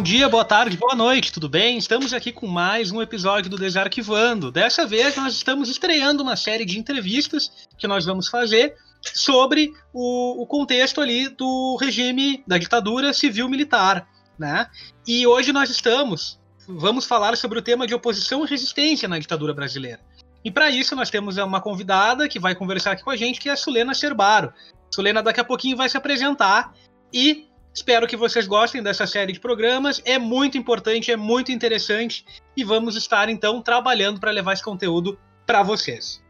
Bom dia, boa tarde, boa noite, tudo bem? Estamos aqui com mais um episódio do Desarquivando. Dessa vez nós estamos estreando uma série de entrevistas que nós vamos fazer sobre o, o contexto ali do regime da ditadura civil-militar, né? E hoje nós estamos, vamos falar sobre o tema de oposição e resistência na ditadura brasileira. E para isso nós temos uma convidada que vai conversar aqui com a gente, que é a Sulena Cerbaro. Sulena daqui a pouquinho vai se apresentar e Espero que vocês gostem dessa série de programas. É muito importante, é muito interessante e vamos estar então trabalhando para levar esse conteúdo para vocês.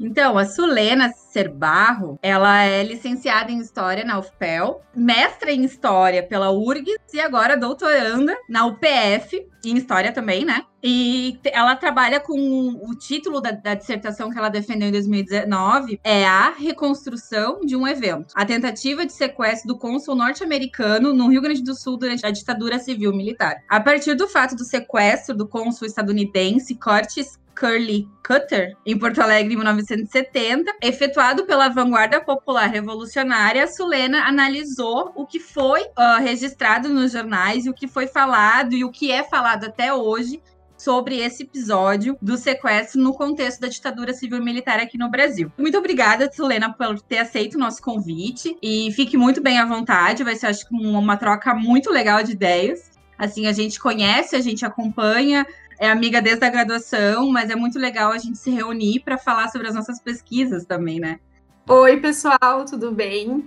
Então, a Sulena Serbarro, ela é licenciada em História na UFPEL, mestra em História pela URGS e agora doutoranda na UPF, em História também, né? E ela trabalha com o título da, da, dissertação que ela defendeu em 2019 é a reconstrução de um evento, a tentativa de sequestro do cônsul norte-americano no Rio Grande do Sul durante a ditadura civil militar. A partir do fato do sequestro do cônsul estadunidense Curtis Curly Cutter, em Porto Alegre, em 1970, efetuado pela Vanguarda Popular Revolucionária, Sulena analisou o que foi uh, registrado nos jornais e o que foi falado e o que é falado até hoje sobre esse episódio do sequestro no contexto da ditadura civil-militar aqui no Brasil. Muito obrigada, Sulena, por ter aceito o nosso convite e fique muito bem à vontade. Vai ser, acho que, uma troca muito legal de ideias. Assim, a gente conhece, a gente acompanha é amiga desde a graduação, mas é muito legal a gente se reunir para falar sobre as nossas pesquisas também, né? Oi, pessoal, tudo bem?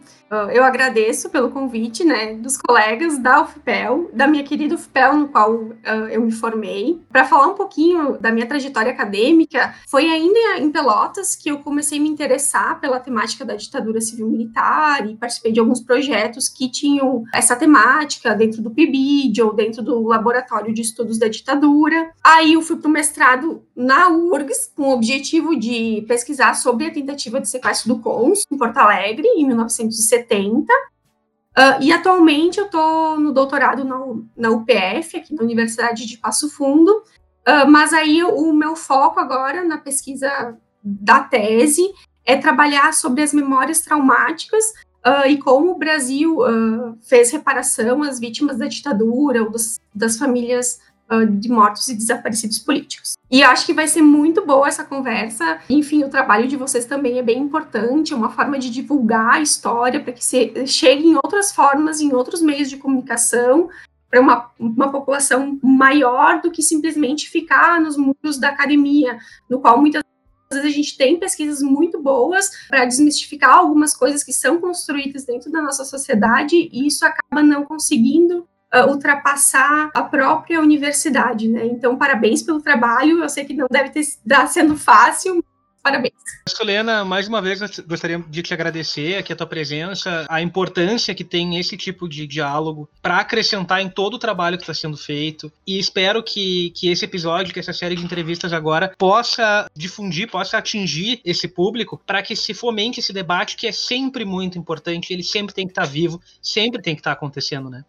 Eu agradeço pelo convite, né, dos colegas da UFPEL, da minha querida UFPEL, no qual uh, eu me formei. Para falar um pouquinho da minha trajetória acadêmica, foi ainda em Pelotas que eu comecei a me interessar pela temática da ditadura civil-militar e participei de alguns projetos que tinham essa temática dentro do PIBID ou dentro do Laboratório de Estudos da Ditadura. Aí eu fui para o mestrado na URGS, com o objetivo de pesquisar sobre a tentativa de sequestro do Cons, em Porto Alegre, em 1970. Uh, e atualmente eu estou no doutorado na, na UPF, aqui na Universidade de Passo Fundo, uh, mas aí o meu foco agora na pesquisa da tese é trabalhar sobre as memórias traumáticas uh, e como o Brasil fez reparação às vítimas da ditadura ou dos, das famílias de mortos e desaparecidos políticos. E acho que vai ser muito boa essa conversa. Enfim, o trabalho de vocês também é bem importante, é uma forma de divulgar a história para que se chegue em outras formas, em outros meios de comunicação, para uma, uma população maior do que simplesmente ficar nos muros da academia, no qual muitas vezes a gente tem pesquisas muito boas para desmistificar algumas coisas que são construídas dentro da nossa sociedade e isso acaba não conseguindo uh, ultrapassar a própria universidade, né? Então, parabéns pelo trabalho. Eu sei que não deve estar sendo fácil, Parabéns. Solena, mais uma vez gostaria de te agradecer aqui a tua presença, a importância que tem esse tipo de diálogo para acrescentar em todo o trabalho que está sendo feito. E espero que, que esse episódio, que essa série de entrevistas agora, possa difundir, possa atingir esse público para que se fomente esse debate que é sempre muito importante, ele sempre tem que estar tá vivo, sempre tem que estar tá acontecendo, né?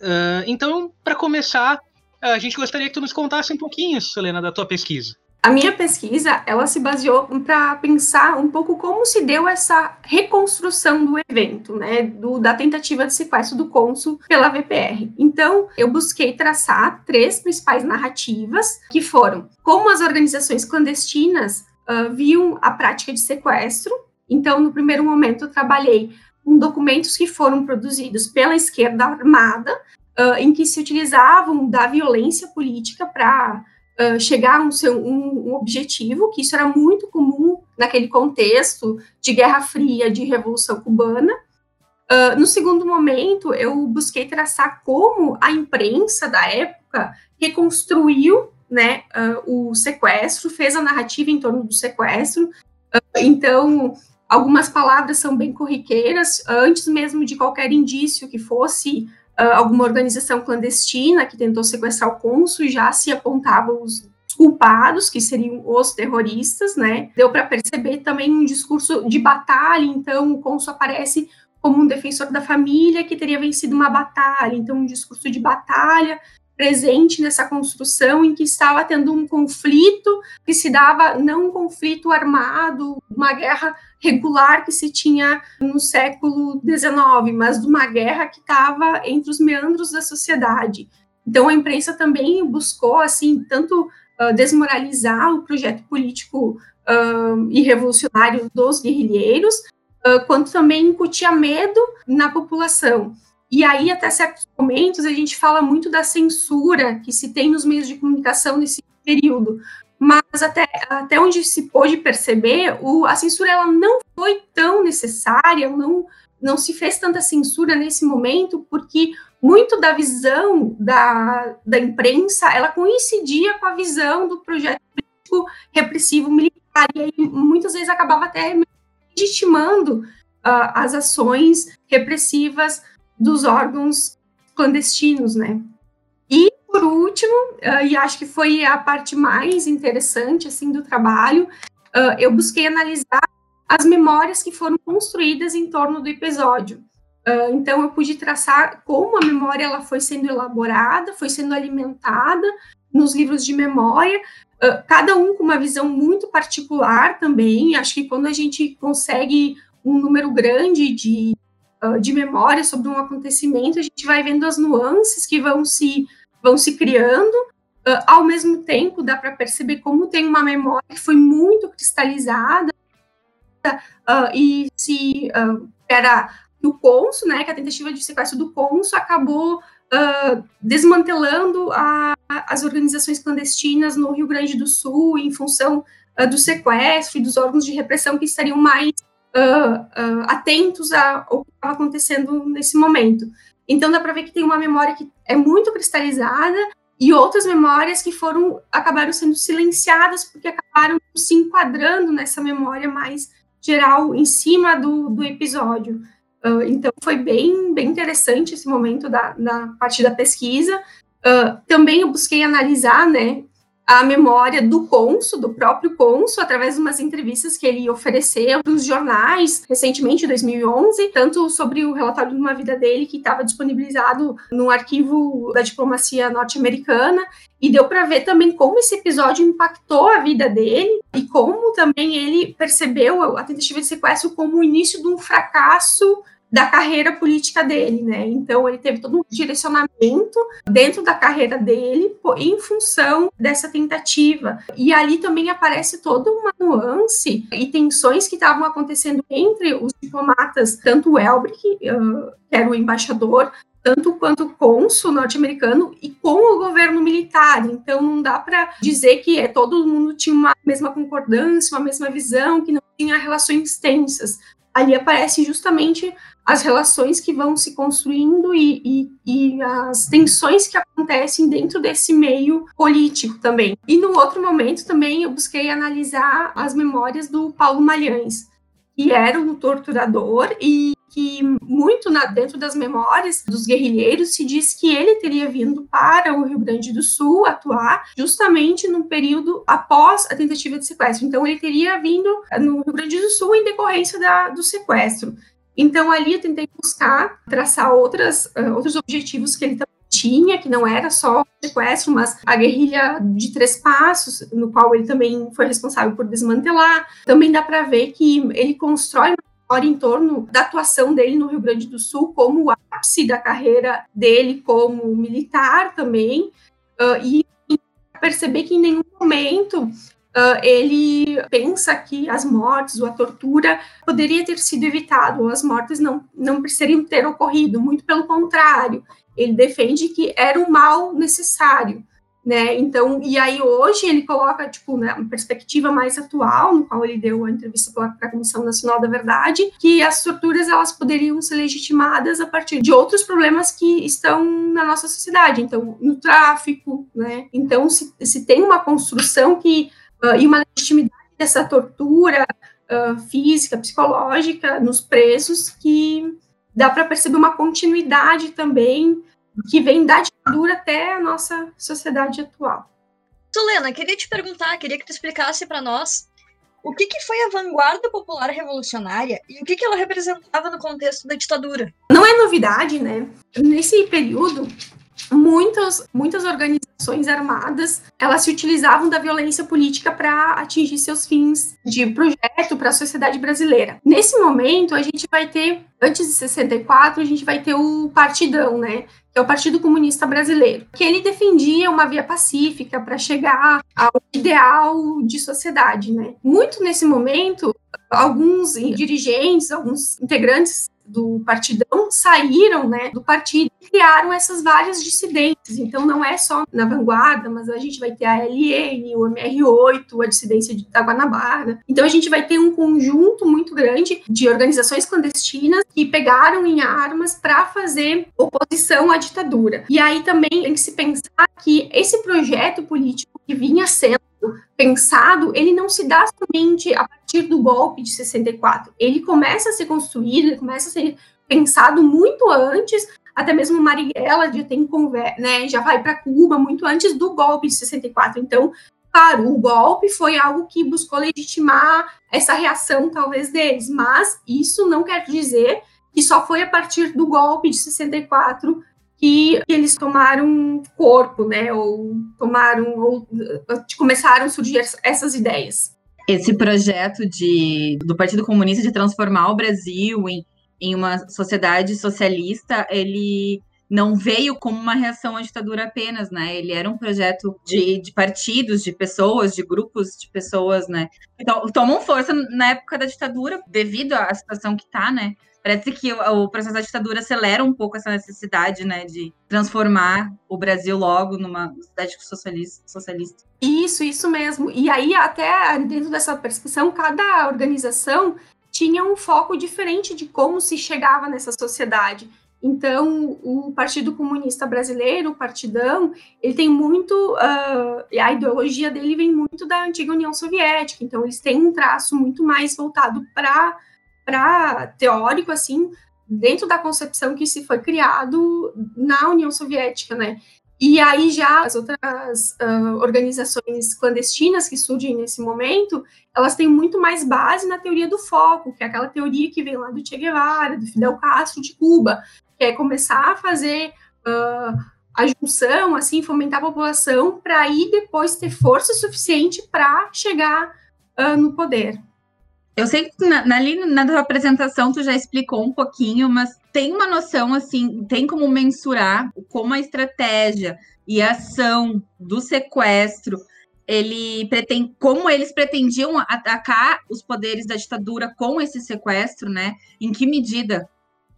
Uh, então, para começar, a gente gostaria que tu nos contasse um pouquinho, Selena, da tua pesquisa. A minha pesquisa, ela se baseou para pensar um pouco como se deu essa reconstrução do evento, né, do, da tentativa de sequestro do cônsul pela VPR. Então, eu busquei traçar três principais narrativas, que foram como as organizações clandestinas uh, viam a prática de sequestro. Então, no primeiro momento, eu trabalhei com documentos que foram produzidos pela esquerda armada, uh, em que se utilizavam da violência política para uh, chegar a um, seu, um, um, objetivo, que isso era muito comum naquele contexto de Guerra Fria, de Revolução Cubana. Uh, no segundo momento, eu busquei traçar como a imprensa da época reconstruiu né, o sequestro, fez a narrativa em torno do sequestro. então, Algumas palavras são bem corriqueiras, antes mesmo de qualquer indício que fosse uh, alguma organização clandestina que tentou sequestrar o cônsul, já se apontavam os culpados, que seriam os terroristas, né? Deu para perceber também um discurso de batalha, então o cônsul aparece como um defensor da família que teria vencido uma batalha, então um discurso de batalha presente nessa construção em que estava tendo um conflito que se dava não um conflito armado, uma guerra regular que se tinha no século XIX, mas de uma guerra que estava entre os meandros da sociedade. Então a imprensa também buscou assim tanto uh, desmoralizar o projeto político uh, e revolucionário dos guerrilheiros, uh, quanto também incutia medo na população. E aí, até certos momentos, a gente fala muito da censura que se tem nos meios de comunicação nesse período. Mas até, até onde se pôde perceber, o, a censura ela não foi tão necessária, não, não se fez tanta censura nesse momento, porque muito da visão da, da imprensa ela coincidia com a visão do projeto repressivo militar, e aí muitas vezes acabava até legitimando uh, as ações repressivas dos órgãos clandestinos, né? E por último, uh, e acho que foi a parte mais interessante assim do trabalho, uh, eu busquei analisar as memórias que foram construídas em torno do episódio. Uh, então eu pude traçar como a memória ela foi sendo elaborada, foi sendo alimentada nos livros de memória, cada um com uma visão muito particular também. Acho que quando a gente consegue um número grande de de memória sobre um acontecimento, a gente vai vendo as nuances que vão se, vão se criando. Uh, ao mesmo tempo, dá para perceber como tem uma memória que foi muito cristalizada uh, e se era do Conso, né, que a tentativa de sequestro do Conso acabou desmantelando a, as organizações clandestinas no Rio Grande do Sul em função do sequestro e dos órgãos de repressão que estariam mais uh, uh, atentos ao que estava acontecendo nesse momento. Então dá para ver que tem uma memória que é muito cristalizada e outras memórias que foram acabaram sendo silenciadas porque acabaram se enquadrando nessa memória mais geral em cima do, do episódio. Uh, então foi bem bem interessante esse momento da, da parte da pesquisa. Uh, também eu busquei analisar, né, a memória do Conso, do próprio Conso, através de umas entrevistas que ele ofereceu para os jornais recentemente, em 2011, tanto sobre o relatório de uma vida dele que estava disponibilizado no arquivo da diplomacia norte-americana, e deu para ver também como esse episódio impactou a vida dele e como também ele percebeu a tentativa de sequestro como o início de um fracasso da carreira política dele, né? Então ele teve todo um direcionamento dentro da carreira dele em função dessa tentativa. E ali também aparece toda uma nuance e tensões que estavam acontecendo entre os diplomatas, tanto o Elbrick, que era o embaixador, tanto quanto cônsul norte-americano e com o governo militar. Então não dá para dizer que é, todo mundo tinha uma mesma concordância, uma mesma visão, que não tinha relações tensas. Ali aparece justamente as relações que vão se construindo e, e, e, as tensões que acontecem dentro desse meio político também. E no outro momento também eu busquei analisar as memórias do Paulo Malhães, que era um torturador e que muito na, dentro das memórias dos guerrilheiros se diz que ele teria vindo para o Rio Grande do Sul atuar justamente no período após a tentativa de sequestro. Então ele teria vindo no Rio Grande do Sul em decorrência da, do sequestro. Então, ali eu tentei buscar, traçar outras, uh, outros objetivos que ele também tinha, que não era só o sequestro, mas a guerrilha de três passos, no qual ele também foi responsável por desmantelar. Também dá para ver que ele constrói uma história em torno da atuação dele no Rio Grande do Sul como o ápice da carreira dele como militar também, uh, e perceber que em nenhum momento Uh, ele pensa que as mortes ou a tortura poderia ter sido evitado, ou as mortes não, não precisariam ter ocorrido, muito pelo contrário, ele defende que era um mal necessário, né, então, e aí hoje ele coloca, tipo, né, uma perspectiva mais atual, no qual ele deu a entrevista para a Comissão Nacional da Verdade, que as torturas, elas poderiam ser legitimadas a partir de outros problemas que estão na nossa sociedade, então, no tráfico, né, então se, se tem uma construção que uh, e uma legitimidade dessa tortura uh, física, psicológica nos presos que dá para perceber uma continuidade também que vem da ditadura até a nossa sociedade atual. Solena, queria te perguntar, queria que tu explicasse para nós o que, que, foi a vanguarda popular revolucionária e o que, que ela representava no contexto da ditadura? Não é novidade, né? Nesse período, muitas, muitas organizações organizações armadas, elas se utilizavam da violência política para atingir seus fins de projeto para a sociedade brasileira. Nesse momento, a gente vai ter, antes de 64, a gente vai ter o Partidão, né? Que é o Partido Comunista Brasileiro, que ele defendia uma via pacífica para chegar ao ideal de sociedade, né? Muito nesse momento, alguns dirigentes, alguns integrantes do partidão saíram né, do partido e criaram essas várias dissidências. Então, não é só na vanguarda, mas a gente vai ter a LN, o MR8, a dissidência da Guanabara. Então, a gente vai ter um conjunto muito grande de organizações clandestinas que pegaram em armas para fazer oposição à ditadura. E aí também tem que se pensar que esse projeto político que vinha sendo pensado, ele não se dá somente a partir do golpe de 64. Ele começa a ser construído, ele começa a ser pensado muito antes, até mesmo Marighella já tem né, já vai para Cuba muito antes do golpe de 64. Então, claro, o golpe foi algo que buscou legitimar essa reação talvez deles, mas isso não quer dizer que só foi a partir do golpe de 64 que eles tomaram corpo, né? Ou tomaram, ou começaram a surgir essas ideias. Esse projeto de, do Partido Comunista de transformar o Brasil em, em uma sociedade socialista, ele não veio como uma reação à ditadura apenas, né? Ele era um projeto de, de partidos, de pessoas, de grupos de pessoas, né? Então, tomam força na época da ditadura, devido à situação que está, né? Parece que o, processo da ditadura acelera um pouco essa necessidade, né, de transformar o Brasil logo numa socialista. socialista. Isso, isso mesmo. E aí, até dentro dessa percepção, cada organização tinha um foco diferente de como se chegava nessa sociedade. Então, o Partido Comunista Brasileiro, o Partidão, ele tem muito. Uh, a ideologia dele vem muito da antiga União Soviética. Então, eles têm um traço muito mais voltado para para teórico assim dentro da concepção que se foi criado na União Soviética, né? E aí já as outras uh, organizações clandestinas que surgem nesse momento, elas têm muito mais base na teoria do foco, que é aquela teoria que vem lá do Che Guevara, do Fidel Castro, de Cuba, que é começar a fazer uh, a junção, assim, fomentar a população para aí depois ter força suficiente para chegar uh, no poder. Eu sei que na, ali na tua apresentação tu já explicou um pouquinho, mas tem uma noção assim, tem como mensurar como a estratégia e a ação do sequestro, ele pretende, como eles pretendiam atacar os poderes da ditadura com esse sequestro, né? Em que medida?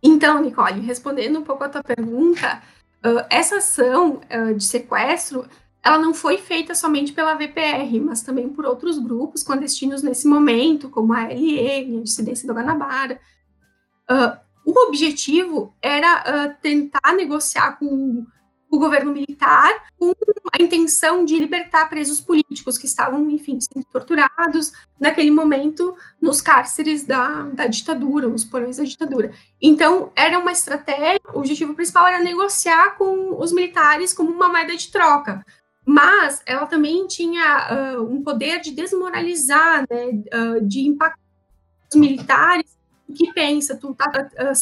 Então, Nicole, respondendo um pouco a tua pergunta, uh, essa ação uh, de sequestro ela não foi feita somente pela VPR, mas também por outros grupos clandestinos nesse momento, como a LN, a Dissidência do Guanabara. Uh, o objetivo era uh, tentar negociar com o governo militar com a intenção de libertar presos políticos que estavam, enfim, sendo torturados naquele momento nos cárceres da, da ditadura, nos porões da ditadura. Então, era uma estratégia, o objetivo principal era negociar com os militares como uma moeda de troca, mas ela também tinha uh, um poder de desmoralizar, né, uh, de impactar os militares. Que pensa, tu tá uh,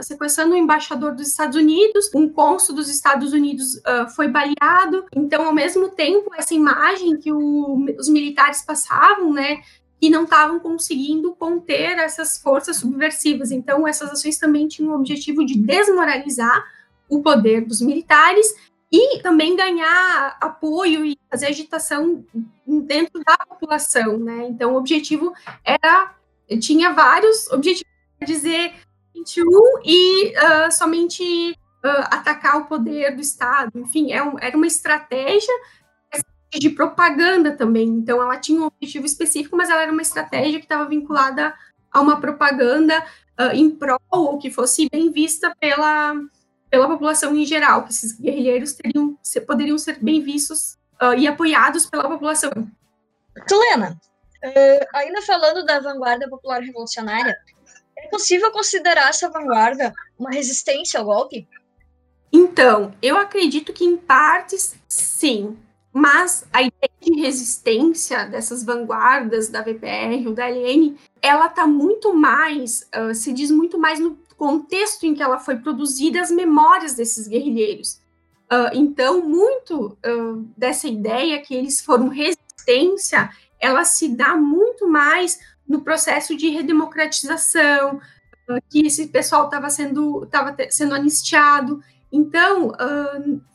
sequestrando o embaixador dos Estados Unidos, um cônsul dos Estados Unidos uh, foi baleado, então, ao mesmo tempo, essa imagem que o, os militares passavam, né, e não estavam conseguindo conter essas forças subversivas. Então, essas ações também tinham o objetivo de desmoralizar o poder dos militares e também ganhar apoio e fazer agitação dentro da população, né? Então, o objetivo era tinha vários objetivos, dizer 21 e uh, somente uh, atacar o poder do Estado, enfim, é um, era uma estratégia de propaganda também. Então, ela tinha um objetivo específico, mas ela era uma estratégia que estava vinculada a uma propaganda uh, em prol ou que fosse bem vista pela pela população em geral, que esses guerrilheiros teriam, poderiam ser bem vistos uh, e apoiados pela população. Tulena, uh, ainda falando da vanguarda popular revolucionária, é possível considerar essa vanguarda uma resistência ao golpe? Então, eu acredito que em partes sim, mas a ideia de resistência dessas vanguardas da VPR ou da LN, ela está muito mais, uh, se diz muito mais no contexto em que ela foi produzida, as memórias desses guerrilheiros. Uh, então, muito uh, dessa ideia que eles foram resistência, ela se dá muito mais no processo de redemocratização, uh, que esse pessoal estava sendo, sendo anistiado. Então,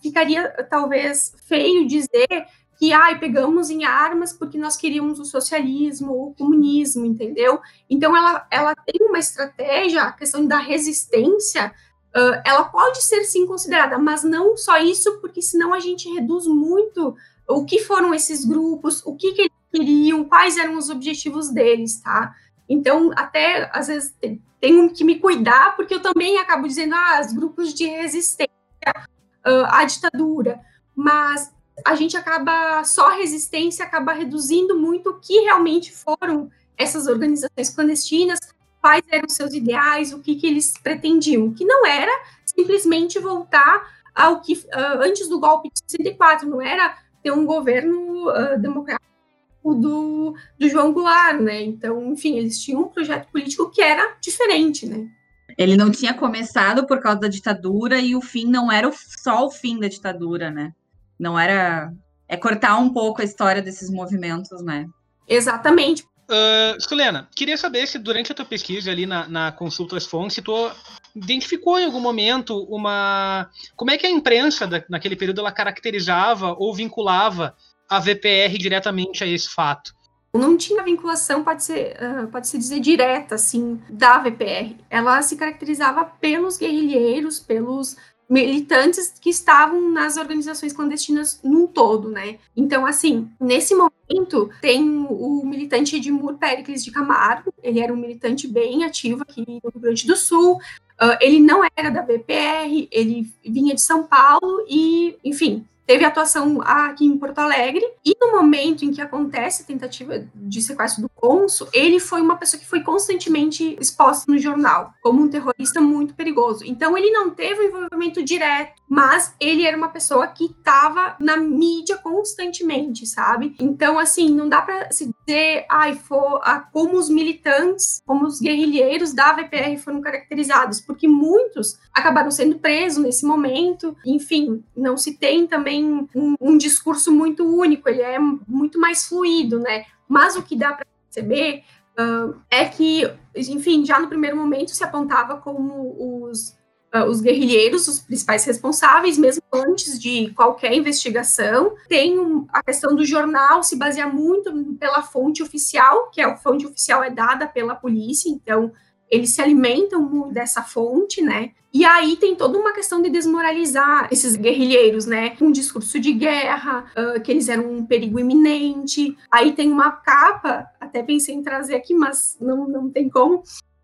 ficaria talvez feio dizer que ai, pegamos em armas porque nós queríamos o socialismo ou o comunismo, entendeu? Então ela, ela tem uma estratégia, a questão da resistência, uh, ela pode ser sim considerada, mas não só isso, porque senão a gente reduz muito o que foram esses grupos, o que, que eles queriam, quais eram os objetivos deles, tá? Então, até às vezes tenho que me cuidar, porque eu também acabo dizendo, ah, os grupos de resistência uh, à ditadura, mas a gente acaba, só a resistência acaba reduzindo muito o que realmente foram essas organizações clandestinas, quais eram seus ideais, o que, que eles pretendiam, que não era simplesmente voltar ao que uh, antes do golpe de 64, não era ter um governo uh, democrático do, do João Goulart, né? Então, enfim, eles tinham um projeto político que era diferente, né? Ele não tinha começado por causa da ditadura e o fim não era só o fim da ditadura, né? Não era. É cortar um pouco a história desses movimentos, né? Exatamente. Uh, Sulena, queria saber se durante a tua pesquisa ali na, na consulta às fontes, tu identificou em algum momento uma. Como é que a imprensa da, naquele período ela caracterizava ou vinculava a VPR diretamente a esse fato? Não tinha vinculação, pode ser, uh, pode se dizer direta, assim, da VPR. Ela se caracterizava pelos guerrilheiros, pelos militantes que estavam nas organizações clandestinas num todo, né? Então, assim, nesse momento, tem o militante Edmur Pericles de Camargo, ele era um militante bem ativo aqui no Rio Grande do Sul, uh, ele não era da BPR, ele vinha de São Paulo e, enfim, teve atuação aqui em Porto Alegre, e no momento em que acontece a tentativa de sequestro do cônsul, ele foi uma pessoa que foi constantemente exposta no jornal como um terrorista muito perigoso. Então ele não teve um envolvimento direto, mas ele era uma pessoa que estava na mídia constantemente, sabe? Então, assim, não dá para se dizer, ai, for, ah, como os militantes, como os guerrilheiros da VPR foram caracterizados, porque muitos acabaram sendo presos nesse momento, enfim, não se tem também tem um, um discurso muito único, ele é muito mais fluido, né? Mas o que dá para perceber uh, é que, enfim, já no primeiro momento se apontava como os, uh, os guerrilheiros, os principais responsáveis, mesmo antes de qualquer investigação. Tem um, a questão do jornal se baseia muito pela fonte oficial, que é a fonte oficial é dada pela polícia, então eles se alimentam dessa fonte, né? E aí tem toda uma questão de desmoralizar esses guerrilheiros, né? Um discurso de guerra, uh, que eles eram um perigo iminente. Aí tem uma capa, até pensei em trazer aqui, mas não, não tem como,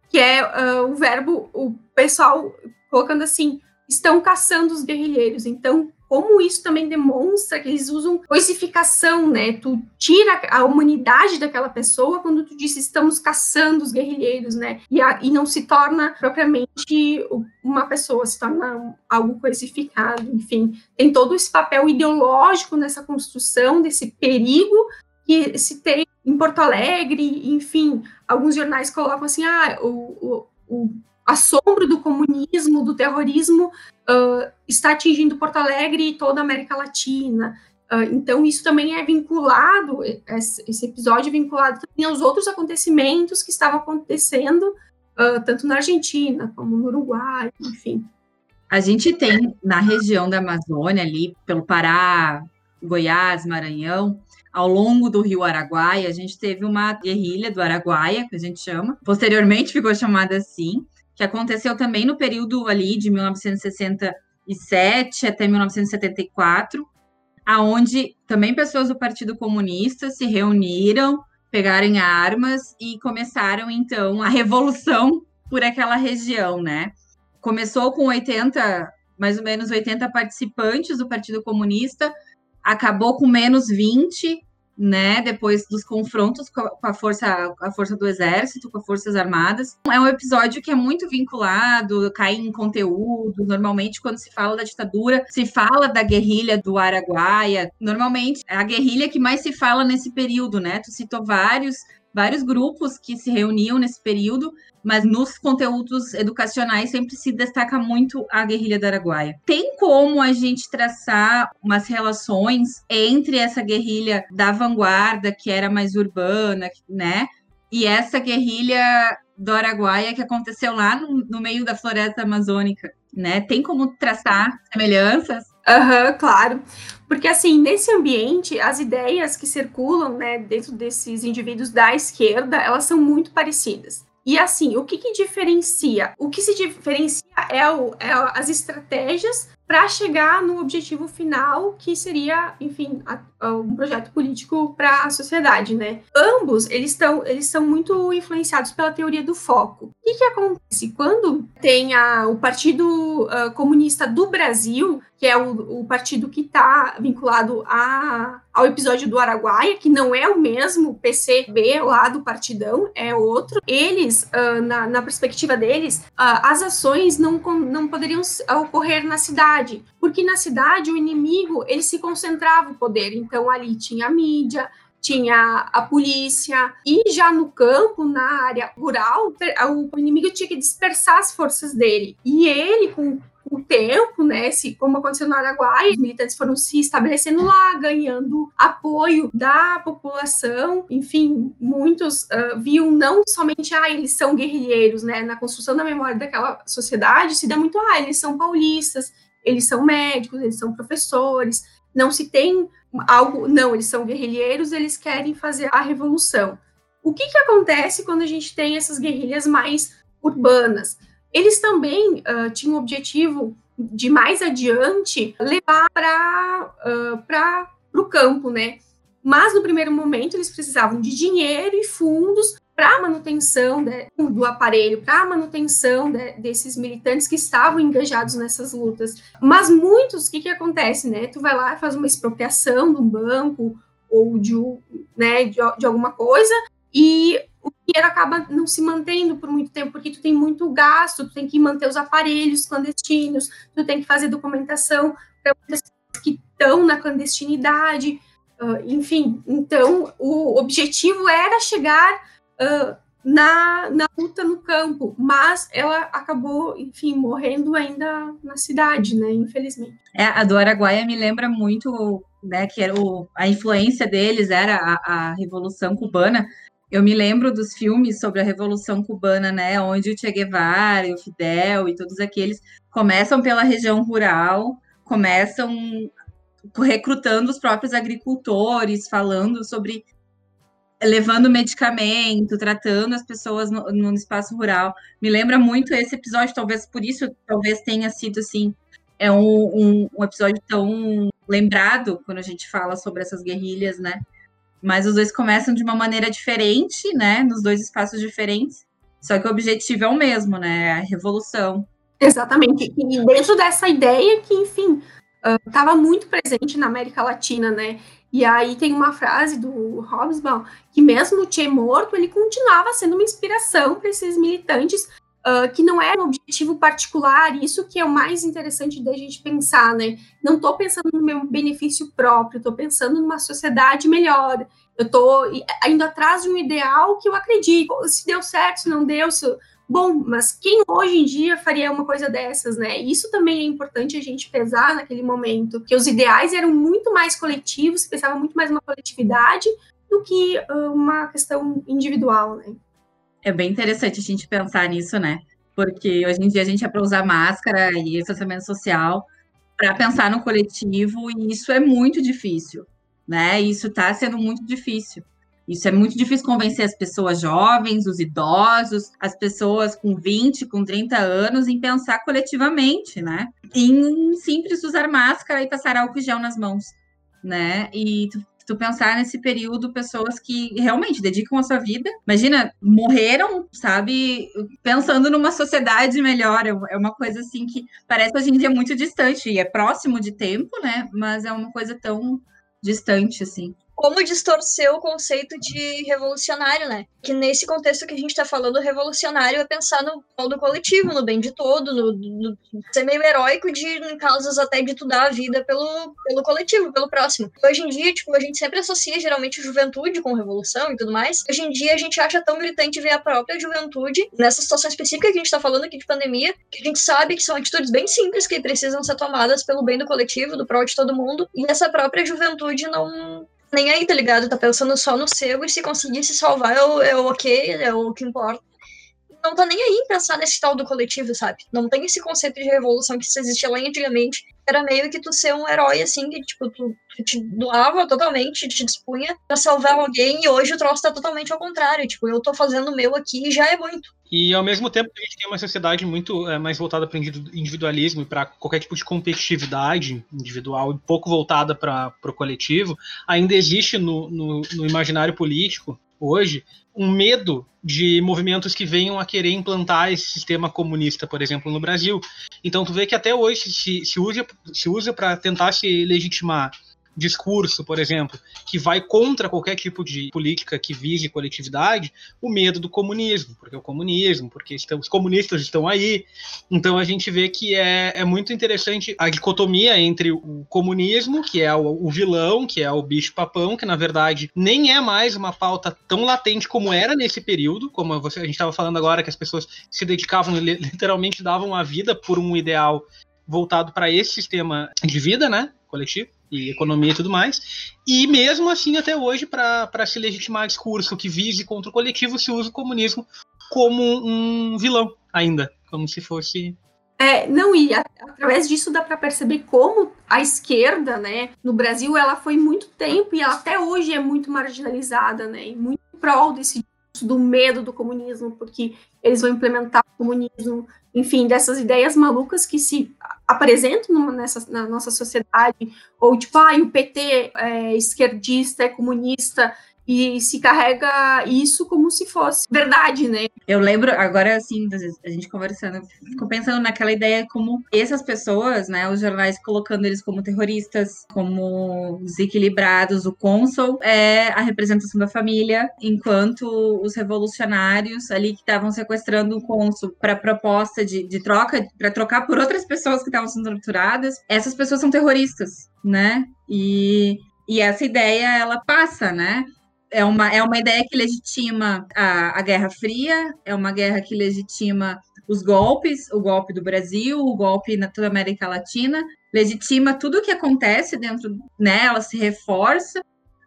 que é uh, o verbo, o pessoal colocando assim, estão caçando os guerrilheiros. Então, como isso também demonstra que eles usam coisificação, né? Tu tira a humanidade daquela pessoa quando tu diz estamos caçando os guerrilheiros, né? E, a, e não se torna propriamente uma pessoa, se torna algo coisificado, enfim. Tem todo esse papel ideológico nessa construção desse perigo que se tem em Porto Alegre, enfim, alguns jornais colocam assim, ah, o, o, o assombro do comunismo, do terrorismo, uh, está atingindo Porto Alegre e toda a América Latina. Uh, então, isso também é vinculado, esse episódio é vinculado também aos outros acontecimentos que estavam acontecendo, uh, tanto na Argentina como no Uruguai, enfim. A gente tem na região da Amazônia, ali pelo Pará, Goiás, Maranhão, ao longo do rio Araguaia, a gente teve uma guerrilha do Araguaia, que a gente chama, posteriormente ficou chamada assim, que aconteceu também no período ali de 1967 até 1974, aonde também pessoas do Partido Comunista se reuniram, pegaram armas e começaram então a revolução por aquela região, né? Começou com 80, mais ou menos 80 participantes do Partido Comunista, acabou com menos 20 né, depois dos confrontos com a força, a força do exército, com as forças armadas. É um episódio que é muito vinculado, cai em conteúdo. Normalmente, quando se fala da ditadura, se fala da guerrilha do Araguaia. Normalmente, é a guerrilha que mais se fala nesse período, né? Tu citou vários vários grupos que se reuniam nesse período, mas nos conteúdos educacionais sempre se destaca muito a guerrilha do Araguaia. Tem como a gente traçar umas relações entre essa guerrilha da vanguarda, que era mais urbana, né? E essa guerrilha do Araguaia que aconteceu lá no, no meio da floresta amazônica, né? Tem como traçar semelhanças? Aham, uhum, claro. Porque, assim, nesse ambiente, as ideias que circulam, né, dentro desses indivíduos da esquerda, elas são muito parecidas. E assim, o que, que diferencia? O que se diferencia é, o, é as estratégias para chegar no objetivo final, que seria, enfim, a, a um projeto político para a sociedade, né? Ambos, eles estão eles são muito influenciados pela teoria do foco. O que, que acontece? Quando tem a, o Partido uh, Comunista do Brasil, que é o, o partido que está vinculado a, ao episódio do Araguaia, que não é o mesmo PCB lá do Partidão, é outro. Eles, uh, na, na, perspectiva deles, uh, as ações não, não poderiam ocorrer na cidade, porque na cidade o inimigo ele se concentrava o poder. Então ali tinha a mídia, tinha a polícia, e já no campo, na área rural, o inimigo tinha que dispersar as forças dele. E ele, com o tempo, né, se, como aconteceu no Araguaia, os militantes foram se estabelecendo lá, ganhando apoio da população, enfim, muitos uh, viam não somente, ah, eles são guerrilheiros, né, na construção da memória daquela sociedade, se dá muito, ah, eles são paulistas, eles são médicos, eles são professores, não se tem algo, não, eles são guerrilheiros, eles querem fazer a revolução. O que que acontece quando a gente tem essas guerrilhas mais urbanas? Eles também uh, tinham o objetivo de mais adiante levar para uh, o campo, né? Mas no primeiro momento eles precisavam de dinheiro e fundos para manutenção de, do aparelho, para manutenção de, desses militantes que estavam engajados nessas lutas. Mas muitos, o que, que acontece, né? Tu vai lá e faz uma expropriação de um banco ou de, né, de, de alguma coisa e o dinheiro acaba não se mantendo por muito tempo, porque tu tem muito gasto, tu tem que manter os aparelhos clandestinos, tu tem que fazer documentação para pessoas que estão na clandestinidade, uh, enfim. Então, o objetivo era chegar uh, na, na luta no campo, mas ela acabou, enfim, morrendo ainda na cidade, né, infelizmente. É, a do Araguaia me lembra muito, né, que era o, a influência deles era a, a Revolução Cubana, eu me lembro dos filmes sobre a Revolução Cubana, né, onde o Che Guevara, o Fidel e todos aqueles começam pela região rural, começam recrutando os próprios agricultores, falando sobre levando medicamento, tratando as pessoas no, no, espaço rural. Me lembra muito esse episódio, talvez por isso talvez tenha sido assim, é um, um, um episódio tão lembrado quando a gente fala sobre essas guerrilhas, né? Mas os dois começam de uma maneira diferente, né? Nos dois espaços diferentes. Só que o objetivo é o mesmo, né? A revolução. Exatamente. E dentro dessa ideia que, enfim, estava uh, muito presente na América Latina, né? E aí tem uma frase do Hobsbawm que mesmo o Che morto, ele continuava sendo uma inspiração para esses militantes uh, que não era um objetivo particular, isso que é o mais interessante da gente pensar, né? Não estou pensando no meu benefício próprio, estou pensando numa sociedade melhor, eu estou indo atrás de um ideal que eu acredito, se deu certo, se não deu, se... Bom, mas quem hoje em dia faria uma coisa dessas, né? Isso também é importante a gente pesar naquele momento, que os ideais eram muito mais coletivos, se pensava muito mais uma coletividade do que uma questão individual, né? É bem interessante a gente pensar nisso, né? Porque hoje em dia a gente é para usar máscara e distanciamento social para pensar no coletivo e isso é muito difícil, né? Isso está sendo muito difícil. Isso é muito difícil convencer as pessoas jovens, os idosos, as pessoas com 20, com 30 anos em pensar coletivamente, né? Em simples usar máscara e passar álcool gel nas mãos, né? E tu tu pensar nesse período, pessoas que realmente dedicam a sua vida, imagina, morreram, sabe, pensando numa sociedade melhor, é, é uma coisa assim que parece hoje em dia muito distante, e é próximo de tempo, né, mas é uma coisa tão distante, assim. Como distorcer o conceito de revolucionário, né? Que nesse contexto que a gente tá falando, revolucionário é pensar no do coletivo, no bem de todo, no, no, ser meio heróico de, em casos até de tu dar a vida pelo, pelo coletivo, pelo próximo. Hoje em dia, tipo, a gente sempre associa geralmente juventude com revolução e tudo mais. Hoje em dia a gente acha tão gritante ver a própria juventude, nessa situação específica que a gente tá falando aqui de pandemia, que a gente sabe que são atitudes bem simples que precisam ser tomadas pelo bem do coletivo, do prol de todo mundo, e essa própria juventude não nem aí, tá ligado? Tá pensando só no seu e se conseguir se salvar é o ok, é o que importa. Não tá nem aí em pensar nesse tal do coletivo, sabe? Não tem esse conceito de revolução que existia lá antigamente. Era meio que tu ser um herói, assim, que, tipo, tu, tu te doava totalmente, te dispunha pra salvar alguém, e hoje o troço tá totalmente ao contrário. Tipo, eu tô fazendo o meu aqui e já é muito. E ao mesmo tempo a gente tem uma sociedade muito é, mais voltada para individualismo e para qualquer tipo de competitividade individual e pouco voltada para o coletivo, ainda existe no, no, no, imaginário político hoje um medo de movimentos que venham a querer implantar esse sistema comunista, por exemplo, no Brasil. Então tu vê que até hoje se, se usa se usa para tentar se legitimar discurso, por exemplo, que vai contra qualquer tipo de política que vise coletividade, o medo do comunismo, porque o comunismo, porque estão, os comunistas estão aí. Então a gente vê que é, é muito interessante a dicotomia entre o comunismo, que é o, o vilão, que é o bicho-papão, que na verdade nem é mais uma pauta tão latente como era nesse período, como você, a gente estava falando agora, que as pessoas se dedicavam, literalmente davam a vida por um ideal voltado para esse sistema de vida, né, coletivo e economia e tudo mais. E mesmo assim, até hoje, para se legitimar discurso que vise contra o coletivo, se usa o comunismo como um vilão ainda, como se fosse é, não, e a, através disso dá para perceber como a esquerda, né, no Brasil, ela foi muito tempo e ela até hoje é muito marginalizada, né, e muito prol desse do medo do comunismo, porque eles vão implementar o comunismo, enfim, dessas ideias malucas que se apresentam numa, nessa, na nossa sociedade, ou tipo, ah, o PT é esquerdista, é comunista, e se carrega isso como se fosse verdade, né? Eu lembro, agora assim, a gente conversando, fico pensando naquela ideia como essas pessoas, né, os jornais colocando eles como terroristas, como desequilibrados, o cônsul é a representação da família, enquanto os revolucionários ali que estavam sequestrando o cônsul para proposta de, de troca, para trocar por outras pessoas que estavam sendo torturadas, essas pessoas são terroristas, né? E e essa ideia ela passa, né? É uma, é uma ideia que legitima a, a Guerra Fria, é uma guerra que legitima os golpes, o golpe do Brasil, o golpe na toda a América Latina, legitima tudo o que acontece dentro, né? Ela se reforça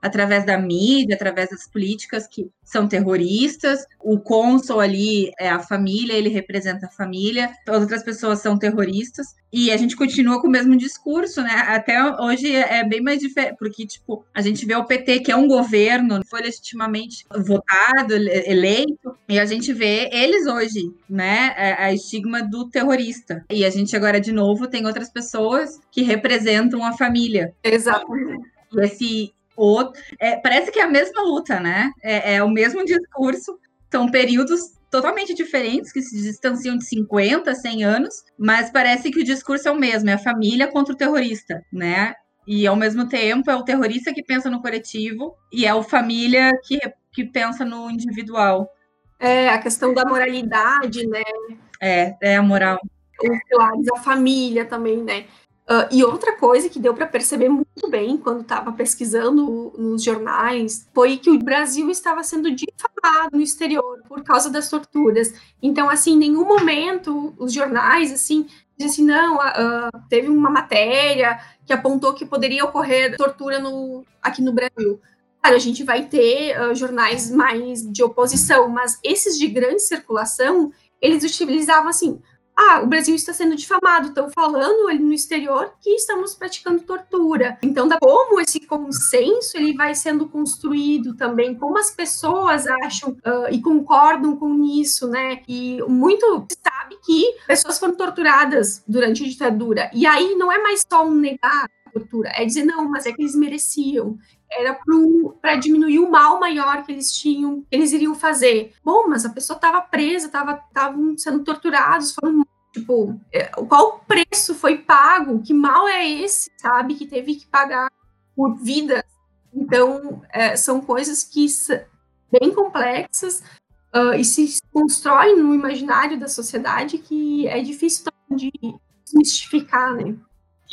através da mídia, através das políticas que são terroristas. O cônsul ali é a família, ele representa a família. As outras pessoas são terroristas. E a gente continua com o mesmo discurso, né? Até hoje é bem mais diferente, porque, tipo, a gente vê o PT, que é um governo, foi legitimamente votado, eleito, e a gente vê eles hoje, né? É, a estigma do terrorista. E a gente agora, de novo, tem outras pessoas que representam a família. Exatamente. E esse outro. É, parece que é a mesma luta, né? É, é, o mesmo discurso. São períodos totalmente diferentes, que se distanciam de 50, 100 anos, mas parece que o discurso é o mesmo, é a família contra o terrorista, né? E ao mesmo tempo é o terrorista que pensa no coletivo e é o família que, que pensa no individual. É, a questão da moralidade, né? É, é a moral. Os pilares, a família também, né? Uh, e outra coisa que deu para perceber muito bem quando estava pesquisando nos jornais foi que o Brasil estava sendo difamado no exterior por causa das torturas. Então, assim, em nenhum momento os jornais, assim, dizem assim, não, uh, teve uma matéria que apontou que poderia ocorrer tortura no, aqui no Brasil. Claro, a gente vai ter uh, jornais mais de oposição, mas esses de grande circulação, eles utilizavam assim, ah, o Brasil está sendo difamado, estão falando ali no exterior que estamos praticando tortura. Então, como esse consenso ele vai sendo construído também, como as pessoas acham uh, e concordam com isso, né? E muito se sabe que pessoas foram torturadas durante a ditadura. E aí não é mais só um negar tortura, é dizer, não, mas é que eles mereciam era para diminuir o mal maior que eles tinham, que eles iriam fazer. Bom, mas a pessoa estava presa, estavam sendo torturados, foram tipo, é, qual preço foi pago? Que mal é esse, sabe? Que teve que pagar por vida Então, é, são coisas que bem complexas uh, e se constroem no imaginário da sociedade que é difícil de desmistificar, né?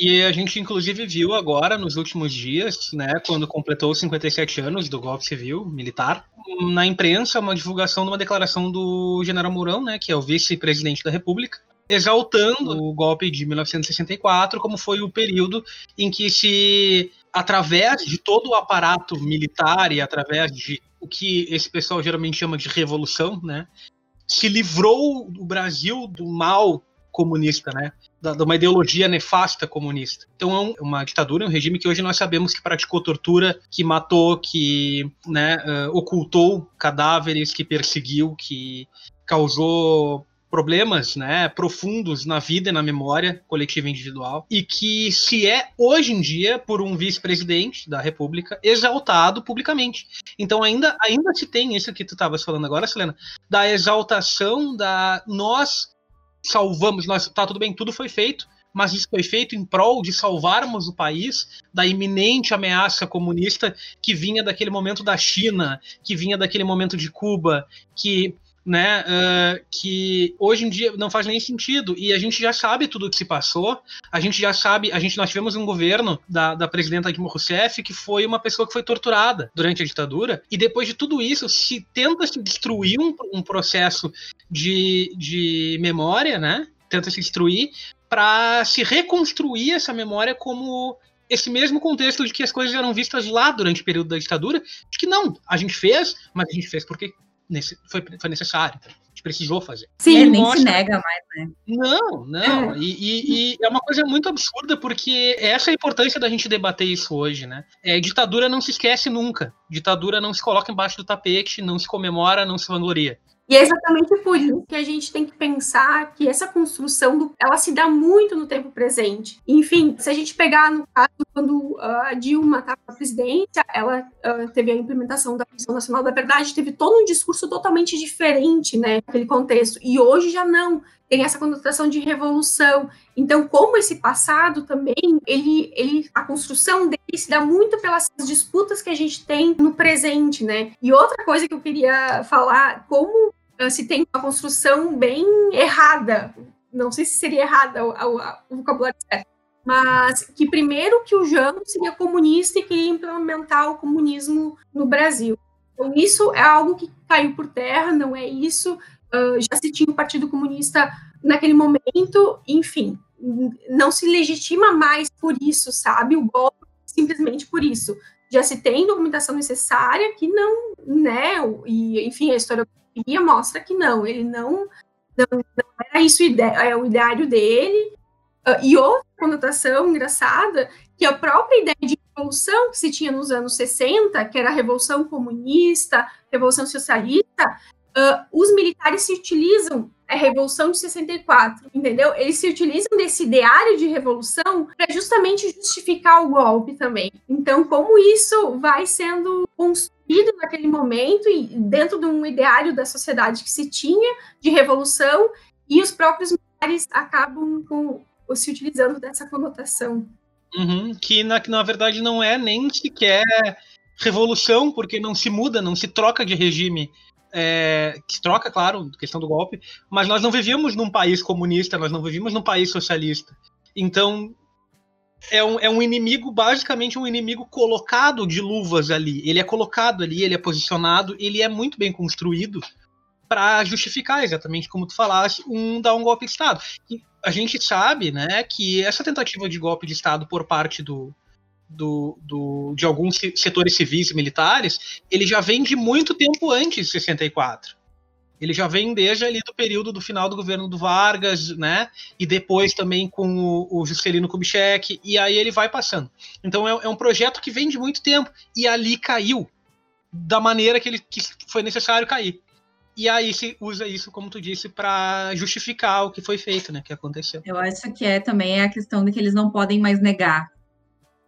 E a gente, inclusive, viu agora, nos últimos dias, né, quando completou 57 anos do golpe civil militar, na imprensa, uma divulgação de uma declaração do general Mourão, né, que é o vice-presidente da República, exaltando o golpe de 1964 como foi o período em que se, através de todo o aparato militar e através de o que esse pessoal geralmente chama de revolução, né, se livrou o Brasil do mal comunista, né? Da, de uma ideologia nefasta comunista. Então é uma ditadura, um regime que hoje nós sabemos que praticou tortura, que matou, que né, uh, ocultou cadáveres, que perseguiu, que causou problemas né, profundos na vida e na memória coletiva e individual, e que se é, hoje em dia, por um vice-presidente da República, exaltado publicamente. Então ainda, ainda se tem isso que tu estavas falando agora, Selena, da exaltação da nós salvamos, nós, tá tudo bem, tudo foi feito, mas isso foi feito em prol de salvarmos o país da iminente ameaça comunista que vinha daquele momento da China, que vinha daquele momento de Cuba, que né, uh, que hoje em dia não faz nem sentido. E a gente já sabe tudo o que se passou, a gente já sabe, a gente nós tivemos um governo da, da presidenta Dilma Rousseff que foi uma pessoa que foi torturada durante a ditadura. E depois de tudo isso se tenta se destruir um, um processo de, de memória, né, tenta se destruir para se reconstruir essa memória como esse mesmo contexto de que as coisas eram vistas lá durante o período da ditadura, de que não, a gente fez, mas a gente fez porque nesse, foi, foi necessário. A gente precisou fazer. Sim, ele nem mostra... se nega mais, né? Não, não. É. E, e, e, é uma coisa muito absurda, porque essa é a importância da gente debater isso hoje, né? É, ditadura não se esquece nunca. Ditadura não se coloca embaixo do tapete, não se comemora, não se vangloria. E é exatamente por isso que a gente tem que pensar que essa construção, do, ela se dá muito no tempo presente. Enfim, se a gente pegar no caso quando a Dilma estava na presidência, ela uh, teve a implementação da Comissão Nacional da Verdade, teve todo um discurso totalmente diferente, né, naquele contexto. E hoje já não tem essa conotação de revolução. Então, como esse passado também, ele, ele, a construção dele se dá muito pelas disputas que a gente tem no presente, né? E outra coisa que eu queria falar, como se tem uma construção bem errada, não sei se seria errada o, o, o vocabulário certo, mas que primeiro que o Jango seria comunista e queria implementar o comunismo no Brasil. Então isso é algo que caiu por terra, não é isso. Uh, já se tinha o Partido Comunista naquele momento, enfim, não se legitima mais por isso, sabe? O golpe simplesmente por isso. Já se tem documentação necessária que não, né? E enfim, a história Bia mostra que não, ele não, não, não era isso é o ideário dele. Uh, e outra conotação engraçada, que a própria ideia de revolução que se tinha nos anos 60, que era a revolução comunista, revolução socialista, uh, os militares se utilizam a Revolução de 64, entendeu? Eles se utilizam desse ideário de revolução para justamente justificar o golpe também. Então, como isso vai sendo construído naquele momento e dentro de um ideário da sociedade que se tinha de revolução e os próprios militares acabam com, se utilizando dessa conotação. Uhum, que na, na verdade não é nem sequer revolução, porque não se muda, não se troca de regime é, que troca, claro, questão do golpe, mas nós não vivíamos num país comunista, nós não vivíamos num país socialista. Então, é um, é um inimigo, basicamente um inimigo colocado de luvas ali. Ele é colocado ali, ele é posicionado, ele é muito bem construído para justificar, exatamente como tu falaste, um dar um golpe de Estado. E a gente sabe né, que essa tentativa de golpe de Estado por parte do, do, do, de alguns setores civis e militares, ele já vem de muito tempo antes de 64. Ele já vem desde ali do período do final do governo do Vargas, né? E depois também com o, o Juscelino Kubitschek, e aí ele vai passando. Então é, é, um projeto que vem de muito tempo, e ali caiu da maneira que, ele, que foi necessário cair. E aí se usa isso, como tu disse, para justificar o que foi feito, né? Que aconteceu. Eu acho que é também a questão de que eles não podem mais negar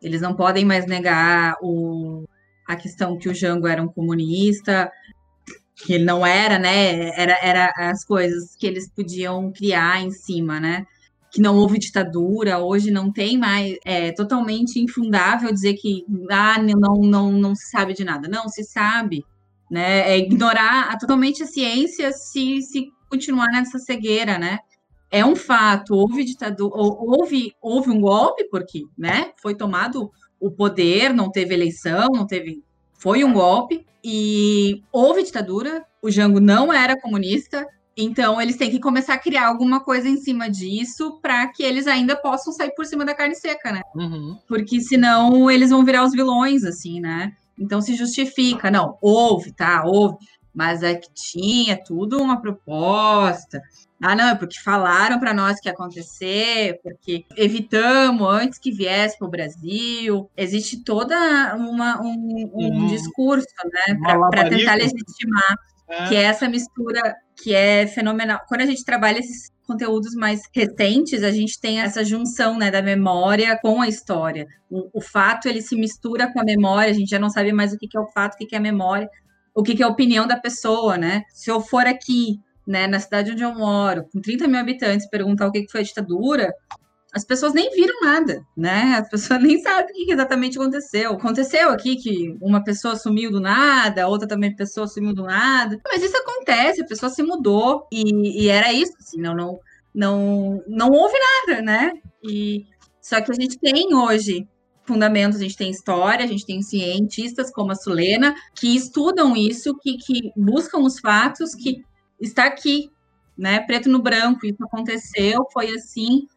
eles não podem mais negar o, a questão que o Jango era um comunista, que ele não era, né? Era, era as coisas que eles podiam criar em cima, né? que não houve ditadura, hoje não tem mais, é totalmente infundável dizer que ah, não, não, não se sabe de nada. Não, se sabe, né? É ignorar totalmente a ciência se, se continuar nessa cegueira, né? É um fato, houve ditadura, houve, houve um golpe, porque né, foi tomado o poder, não teve eleição, não teve. Foi um golpe, e houve ditadura, o Jango não era comunista, então, eles têm que começar a criar alguma coisa em cima disso para que eles ainda possam sair por cima da carne seca, né? Uhum. Porque senão eles vão virar os vilões, assim, né? Então se justifica. Não, houve, tá, houve. Mas é que tinha tudo uma proposta. Ah, não, é porque falaram para nós que ia acontecer, porque evitamos antes que viesse para o Brasil. Existe toda uma, um, um uhum. discurso, né, para tentar legitimar é. que é essa mistura que é fenomenal. Quando a gente trabalha esses conteúdos mais recentes, a gente tem essa junção né, da memória com a história. O, o, fato ele se mistura com a memória, a gente já não sabe mais o que, que é o fato, o que, que é a memória, o que, que é a opinião da pessoa, né? Se eu for aqui, né, na cidade onde eu moro, com 30 mil habitantes, perguntar o que, foi a ditadura, as pessoas nem viram nada, né? As pessoas nem sabem o que exatamente aconteceu. Aconteceu aqui que uma pessoa sumiu do nada, outra também pessoa sumiu do nada. Mas isso acontece, a pessoa se mudou e, e era isso, assim, não, não, não, não houve nada, né? E só que a gente tem hoje fundamentos, a gente tem história, a gente tem cientistas como a Sulena que estudam isso, que, que buscam os fatos, que está aqui, né? Preto no branco, isso aconteceu, foi assim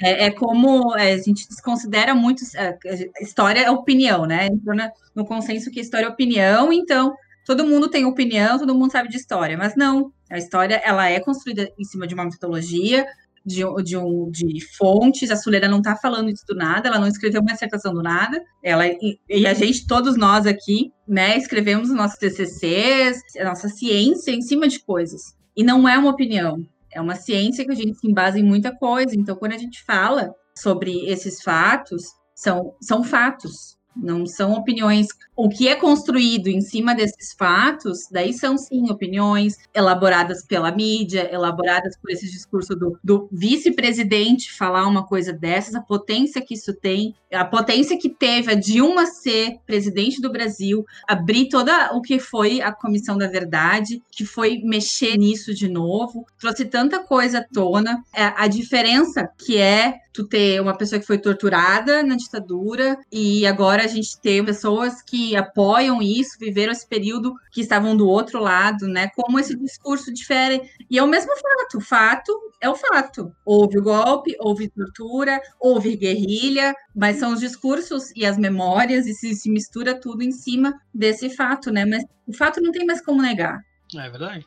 é, é como é, a gente desconsidera muito. É, história é opinião, né? Entrou no consenso que história é opinião, então todo mundo tem opinião, todo mundo sabe de história, mas não. A história ela é construída em cima de uma metodologia, de, de, um, de fontes. A Suleira não está falando isso do nada, ela não escreveu uma dissertação do nada. Ela e, e, a gente, todos nós aqui, né, escrevemos nossos TCCs, a nossa ciência em cima de coisas. E não é uma opinião, é uma ciência que a gente se embasa em muita coisa. Então, quando a gente fala sobre esses fatos, são, são fatos, não são opiniões. O que é construído em cima desses fatos, daí são sim opiniões elaboradas pela mídia, elaboradas por esse discurso do, do vice-presidente falar uma coisa dessas, a potência que isso tem, a potência que teve a Dilma ser presidente do Brasil, abrir toda o que foi a Comissão da Verdade, que foi mexer nisso de novo, trouxe tanta coisa à tona, é, a diferença que é tu ter uma pessoa que foi torturada na ditadura e agora a gente ter pessoas que apoiam isso, viveram esse período que estavam do outro lado, né? Como esse discurso difere. E é o mesmo fato. Fato é o fato. Houve o golpe, houve tortura, houve guerrilha, mas são os discursos e as memórias, e se, se mistura tudo em cima desse fato, né? Mas o fato não tem mais como negar. É verdade.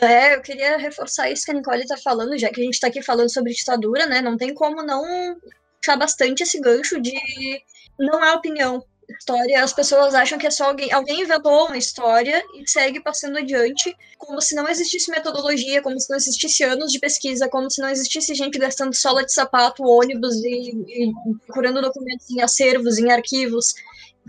É, eu queria reforçar isso que a Nicole está falando, já que a gente está aqui falando sobre ditadura, né? Não tem como não puxar bastante esse gancho de não há opinião história, as pessoas acham que é só alguém, alguém inventou uma história e segue passando adiante, como se não existisse metodologia, como se não existisse anos de pesquisa, como se não existisse gente gastando sola de sapato, ônibus e, e procurando documentos em acervos, em arquivos,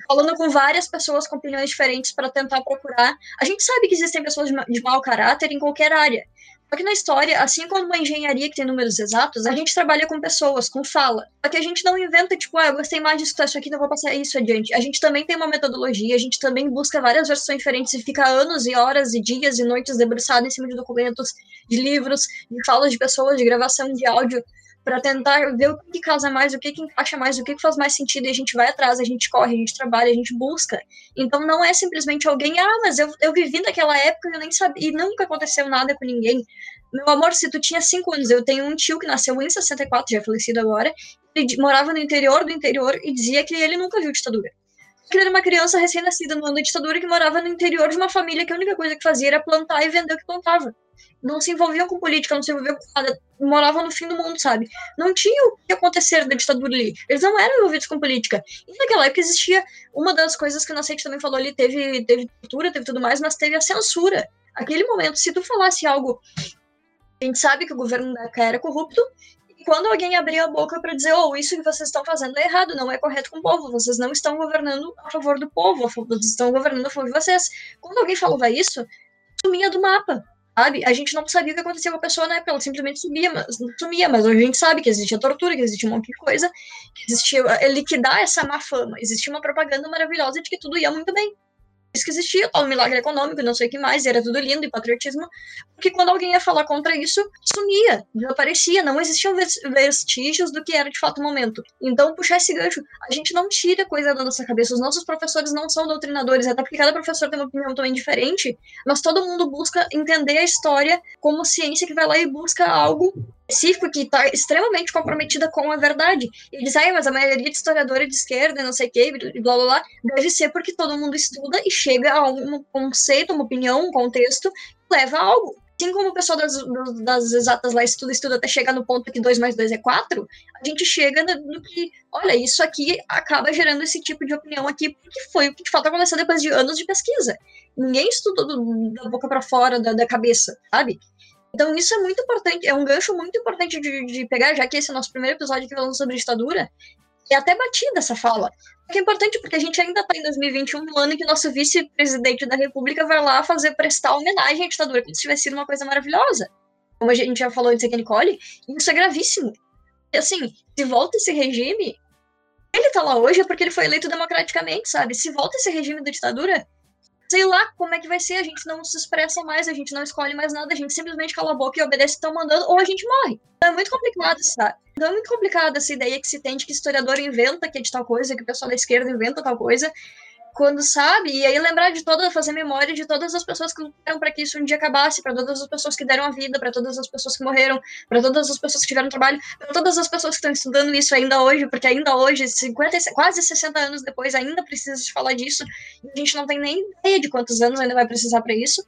falando com várias pessoas com opiniões diferentes para tentar procurar. A gente sabe que existem pessoas de, mau caráter em qualquer área. Só que na história, assim como uma engenharia que tem números exatos, a gente trabalha com pessoas, com fala. Só que a gente não inventa, tipo, ah, eu gostei mais disso, isso aqui, então vou passar isso adiante. A gente também tem uma metodologia, a gente também busca várias versões diferentes e fica anos e horas e dias e noites debruçado em cima de documentos, de livros, de falas de pessoas, de gravação de áudio para tentar ver o que casa mais, o que, que encaixa mais, o que, que faz mais sentido, e a gente vai atrás, a gente corre, a gente trabalha, a gente busca. Então não é simplesmente alguém, ah, mas eu, eu vivi naquela época e eu nem sabia, e nunca aconteceu nada com ninguém. Meu amor, se tu tinha cinco anos, eu tenho um tio que nasceu em 64, já é falecido agora, ele morava no interior do interior e dizia que ele nunca viu ditadura. Ele era uma criança recém-nascida no ano da ditadura que morava no interior de uma família que a única coisa que fazia era plantar e vender o que plantava não se envolviam com política, não se envolviam com nada, moravam no fim do mundo, sabe? Não tinha o que acontecer da ditadura ali. Eles não eram envolvidos com política. E naquela época existia uma das coisas que o Nascente também falou ali, teve, teve tortura, teve tudo mais, mas teve a censura. Aquele momento, se tu falasse algo, a gente sabe que o governo da época era corrupto, e quando alguém abria a boca para dizer, oh, isso que vocês estão fazendo é errado, não é correto com o povo, vocês não estão governando a favor do povo, vocês estão governando a favor de vocês. Quando alguém falava isso, sumia do mapa sabe? A gente não sabia o que acontecia com a pessoa época, ela simplesmente sumia, mas, sumia, mas hoje a gente sabe que existia tortura, que existia um monte de coisa, que existia é, liquidar essa má fama, existia uma propaganda maravilhosa de que tudo ia muito bem que existia, tal milagre econômico, não sei o que mais, era tudo lindo e patriotismo, porque quando alguém ia falar contra isso, sumia, desaparecia, não existiam vestígios do que era de fato o momento. Então, puxar esse gancho, a gente não tira coisa da nossa cabeça, os nossos professores não são doutrinadores, até porque cada professor tem uma opinião também diferente, mas todo mundo busca entender a história como ciência que vai lá e busca algo específico que está extremamente comprometida com a verdade. E diz, ah, mas a maioria de historiadora de esquerda, não sei o que, blá blá blá, deve ser porque todo mundo estuda e chega a um conceito, uma opinião, um contexto, leva a algo. Assim como o pessoal das, das exatas lá estuda, estuda até chegar no ponto que 2 mais 2 é 4, a gente chega no, no, que, olha, isso aqui acaba gerando esse tipo de opinião aqui, porque foi o que de fato aconteceu depois de anos de pesquisa. Ninguém estudou do, da boca para fora da, da cabeça, sabe? Então isso é muito importante, é um gancho muito importante de, de pegar, já que esse é o nosso primeiro episódio que falando sobre ditadura, e até batida essa fala. Que é importante porque a gente ainda está em 2021, no ano que nosso vice-presidente da República vai lá fazer prestar homenagem à ditadura, como se tivesse sido uma coisa maravilhosa. Como a gente já falou antes aqui, Nicole, isso é gravíssimo. E assim, se volta esse regime, ele tá lá hoje é porque ele foi eleito democraticamente, sabe? Se volta esse regime da ditadura, sei lá como é que vai ser, a gente não se expressa mais, a gente não escolhe mais nada, a gente simplesmente cala a boca e obedece o que estão mandando, ou a gente morre. Então é muito complicado, sabe? Então é muito complicado essa ideia que se tem de que historiador inventa que é de tal coisa, que o pessoal da esquerda inventa tal coisa, quando sabe, e aí lembrar de toda, fazer memória de todas as pessoas que lutaram para que isso um dia acabasse, para todas as pessoas que deram a vida, para todas as pessoas que morreram, para todas as pessoas que tiveram trabalho, para todas as pessoas que estão estudando isso ainda hoje, porque ainda hoje, 50, quase 60 anos depois, ainda precisa se falar disso, e a gente não tem nem ideia de quantos anos ainda vai precisar para isso.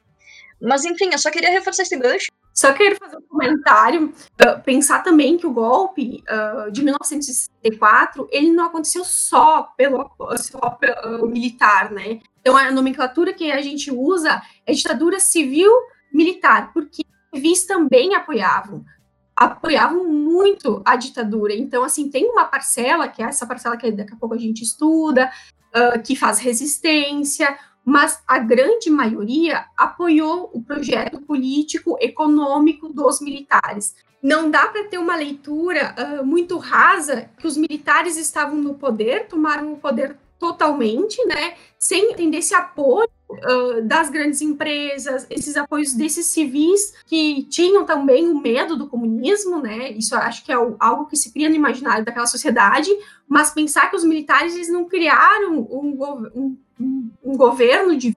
Mas enfim, eu só queria reforçar esse gancho só quero fazer um comentário, uh, pensar também que o golpe uh, de 1964, ele não aconteceu só pelo, só pelo uh, militar, né? Então, a nomenclatura que a gente usa é ditadura civil-militar, porque os civis também apoiavam, apoiavam muito a ditadura. Então, assim, tem uma parcela, que é essa parcela que daqui a pouco a gente estuda, que faz resistência, mas a grande maioria apoiou o projeto político econômico dos militares. Não dá para ter uma leitura uh, muito rasa que os militares estavam no poder, tomaram o poder totalmente, né, sem entender esse apoio uh, das grandes empresas, esses apoios desses civis que tinham também o medo do comunismo, né, isso acho que é algo que se cria no imaginário daquela sociedade, mas pensar que os militares eles não criaram um, um um, governo de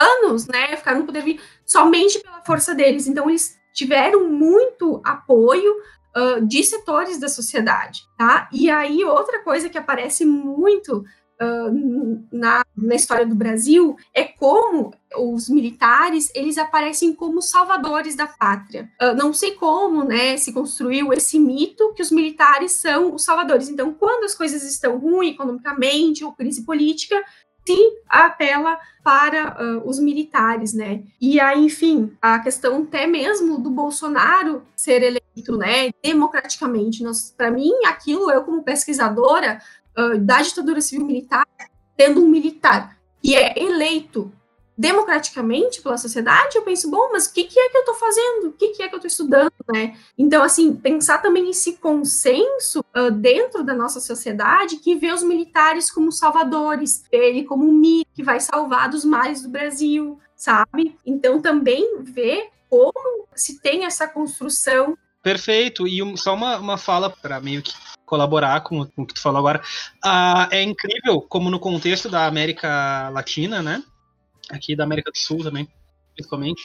anos, né, ficaram no poder somente pela força deles. Então, eles tiveram muito apoio uh, de setores da sociedade, tá? E aí, outra coisa que aparece muito uh, na, na história do Brasil é como os militares, eles aparecem como salvadores da pátria. Uh, não sei como, né, se construiu esse mito que os militares são os salvadores. Então, quando as coisas estão ruins economicamente ou crise política, se apela para uh, os militares, né? E aí, enfim, a questão até mesmo do Bolsonaro ser eleito, né, democraticamente. Para mim, aquilo, eu como pesquisadora uh, da ditadura civil-militar, tendo um militar que é eleito democraticamente pela sociedade, eu penso, bom, mas o que, que é que eu estou fazendo? O que, que é que eu estou estudando, né? Então, assim, pensar também esse consenso uh, dentro da nossa sociedade que vê os militares como salvadores, ele como um mito que vai salvar dos males do Brasil, sabe? Então, também ver como se tem essa construção. Perfeito. E um, só uma, uma fala para meio que colaborar com, com, o que tu falou agora. Uh, é incrível como no contexto da América Latina, né? Aqui da América do Sul também, principalmente,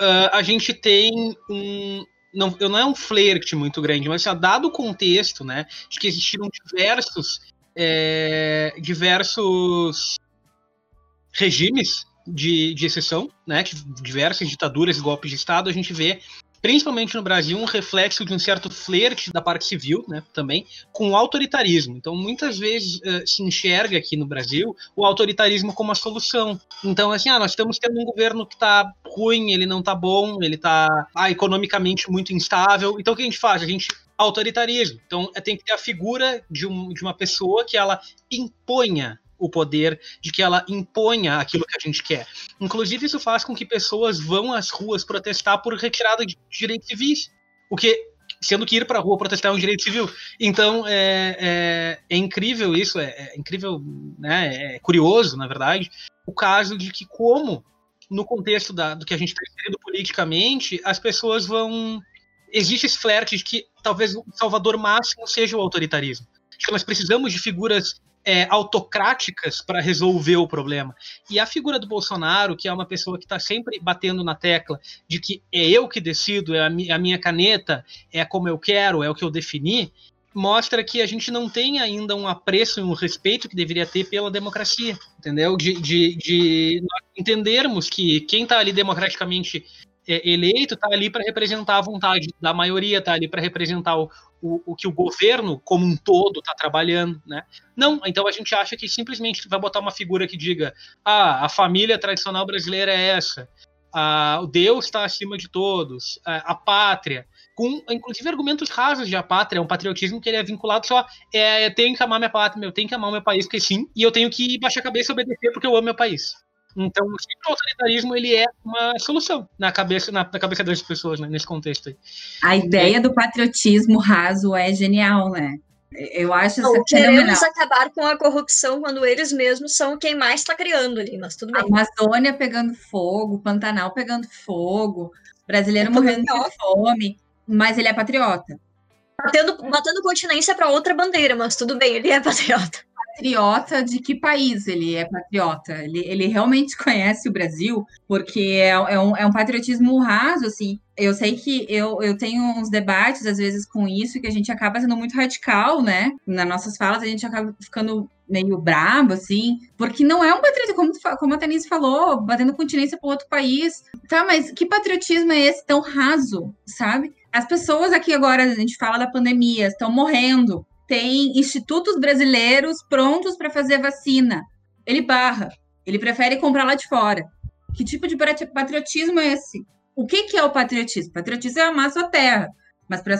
uh, a gente tem um. Não, não é um flerte muito grande, mas assim, dado o contexto, né, de que existiram diversos, é, diversos regimes de, de exceção, né, diversas ditaduras e golpes de Estado, a gente vê principalmente no Brasil, um reflexo de um certo flerte da parte civil, né, também, com o autoritarismo. Então, muitas vezes uh, se enxerga aqui no Brasil o autoritarismo como a solução. Então, assim, ah, nós estamos tendo um governo que está ruim, ele não está bom, ele está ah, economicamente muito instável. Então, o que a gente faz? A gente autoritarismo. Então, é, tem que ter a figura de, um, de uma pessoa que ela imponha o poder de que ela imponha aquilo que a gente quer. Inclusive, isso faz com que pessoas vão às ruas protestar por retirada de direitos civis. O que, sendo que ir para a rua protestar é um direito civil. Então, é, é, é incrível isso, é, é, incrível, né, é curioso, na verdade, o caso de que, como no contexto da, do que a gente está inserido politicamente, as pessoas vão. Existe esse flerte de que talvez o salvador máximo seja o autoritarismo. Que nós precisamos de figuras é, autocráticas para resolver o problema. E a figura do Bolsonaro, que é uma pessoa que está sempre batendo na tecla de que é eu que decido, é a, mi a minha caneta, é como eu quero, é o que eu defini, mostra que a gente não tem ainda um apreço e um respeito que deveria ter pela democracia, entendeu? De, de, de entendermos que quem está ali democraticamente é, eleito está ali para representar a vontade da maioria, está ali para representar o, o, o, que o governo como um todo está trabalhando, né? Não, então a gente acha que simplesmente vai botar uma figura que diga, ah, a família tradicional brasileira é essa, ah, o Deus está acima de todos, a, a pátria, com inclusive argumentos rasos de a pátria, é um patriotismo que ele é vinculado só, é, eu tenho que amar minha pátria, eu tenho que amar meu país, porque sim, e eu tenho que baixar a cabeça e obedecer porque eu amo meu país. Então, o autoritarismo ele é uma solução na cabeça, na, na cabeça das pessoas, né, nesse contexto aí. A ideia do patriotismo raso é genial, né? Eu acho Não, queremos acabar com a corrupção quando eles mesmos são quem mais está criando ali, mas tudo bem. A Amazônia pegando fogo, Pantanal pegando fogo, brasileiro é morrendo de fome mas ele é patriota. Batendo, batendo continência para outra bandeira, mas tudo bem, ele é patriota. Patriota de que país ele é patriota? Ele, ele realmente conhece o Brasil, porque é, é, um, é um patriotismo raso, assim. Eu sei que eu, eu tenho uns debates, às vezes, com isso, que a gente acaba sendo muito radical, né? Nas nossas falas, a gente acaba ficando meio brabo, assim, porque não é um patriotismo, como, como a Tanise falou, batendo continência para outro país. Tá, mas que patriotismo é esse tão raso, sabe? As pessoas aqui agora, a gente fala da pandemia, estão morrendo. Tem institutos brasileiros prontos para fazer vacina. Ele barra. Ele prefere comprar lá de fora. Que tipo de patriotismo é esse? O que, que é o patriotismo? Patriotismo é amar sua terra. Mas para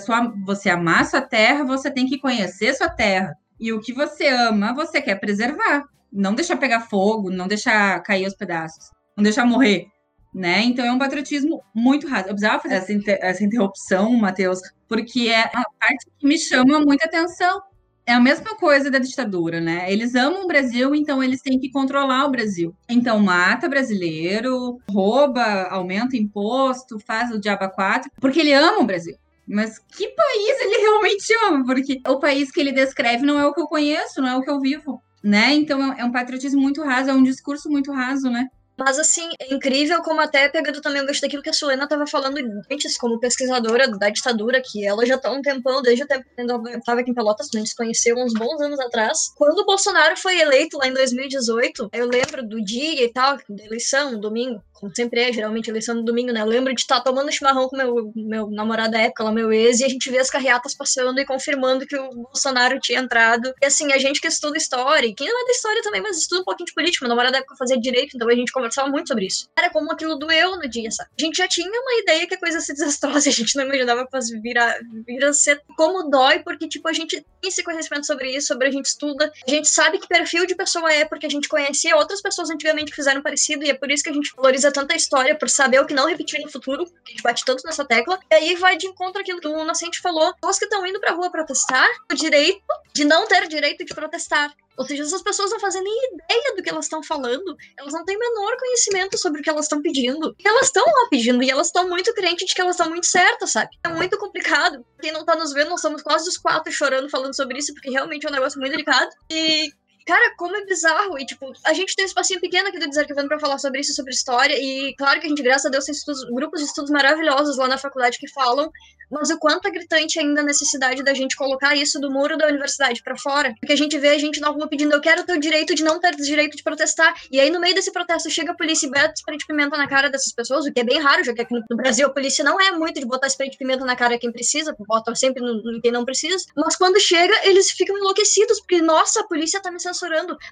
você amar sua terra, você tem que conhecer sua terra. E o que você ama, você quer preservar. Não deixar pegar fogo, não deixar cair os pedaços, não deixar morrer né? Então é um patriotismo muito raso. Eu precisava fazer essa, inter essa interrupção, Matheus, porque é a parte que me chama muita atenção. É a mesma coisa da ditadura, né? Eles amam o Brasil, então eles têm que controlar o Brasil. Então mata brasileiro, rouba, aumenta imposto, faz o diaba 4, porque ele ama o Brasil. Mas que país ele realmente ama? Porque o país que ele descreve não é o que eu conheço, não é o que eu vivo, né? Então é um patriotismo muito raso, é um discurso muito raso, né? Mas, assim, é incrível como até pegando também o gancho daquilo que a Suena estava falando antes, como pesquisadora da ditadura, que ela já está um tempão, desde o tempo que eu estava aqui em Pelotas, a gente se conheceu uns bons anos atrás. Quando o Bolsonaro foi eleito lá em 2018, eu lembro do dia e tal, da eleição, domingo, como sempre é, geralmente eleição no domingo, né? Eu lembro de estar tá tomando chimarrão com meu, meu namorado da época, lá, meu ex, e a gente vê as carreatas passando e confirmando que o Bolsonaro tinha entrado. E assim, a gente que estuda história, quem não é da história também, mas estuda um pouquinho de política, meu namorado da época fazia direito, então a gente conversava muito sobre isso. Era como aquilo doeu no dia, sabe? A gente já tinha uma ideia que a coisa ia ser desastrosa, a gente não imaginava que virar, virar ser como dói, porque, tipo, a gente tem esse conhecimento sobre isso, sobre a gente estuda, a gente sabe que perfil de pessoa é, porque a gente conhecia outras pessoas antigamente que fizeram parecido, e é por isso que a gente valoriza valoriza tanta história por saber o que não repetir no futuro, que a gente bate tanto nessa tecla, e aí vai de encontro aquilo que o Nascente falou. Pessoas que estão indo pra rua protestar, o direito de não ter direito de protestar. Ou seja, essas pessoas não fazem nem ideia do que elas estão falando, elas não têm menor conhecimento sobre o que elas estão pedindo. E elas estão lá pedindo, e elas estão muito crentes de que elas estão muito certas, sabe? É muito complicado. Quem não tá nos vendo, nós estamos quase os quatro chorando falando sobre isso, porque realmente é um negócio muito delicado. E Cara, como é bizarro. E, tipo, a gente tem um espacinho pequeno aqui do Desarquivando pra falar sobre isso, sobre história. E, claro que a gente, graças a Deus, tem estudos, grupos de estudos maravilhosos lá na faculdade que falam mas o quanto é gritante ainda a necessidade da gente colocar isso do muro da universidade para fora. Porque a gente vê a gente na rua pedindo, eu quero ter o direito de não ter o direito de protestar. E aí, no meio desse protesto, chega a polícia e bota spray de pimenta na cara dessas pessoas, o que é bem raro, já que aqui no Brasil a polícia não é muito de botar spray de pimenta na cara quem precisa, bota sempre no, quem não precisa. Mas quando chega, eles ficam enlouquecidos, porque, nossa, a polícia tá me censurando.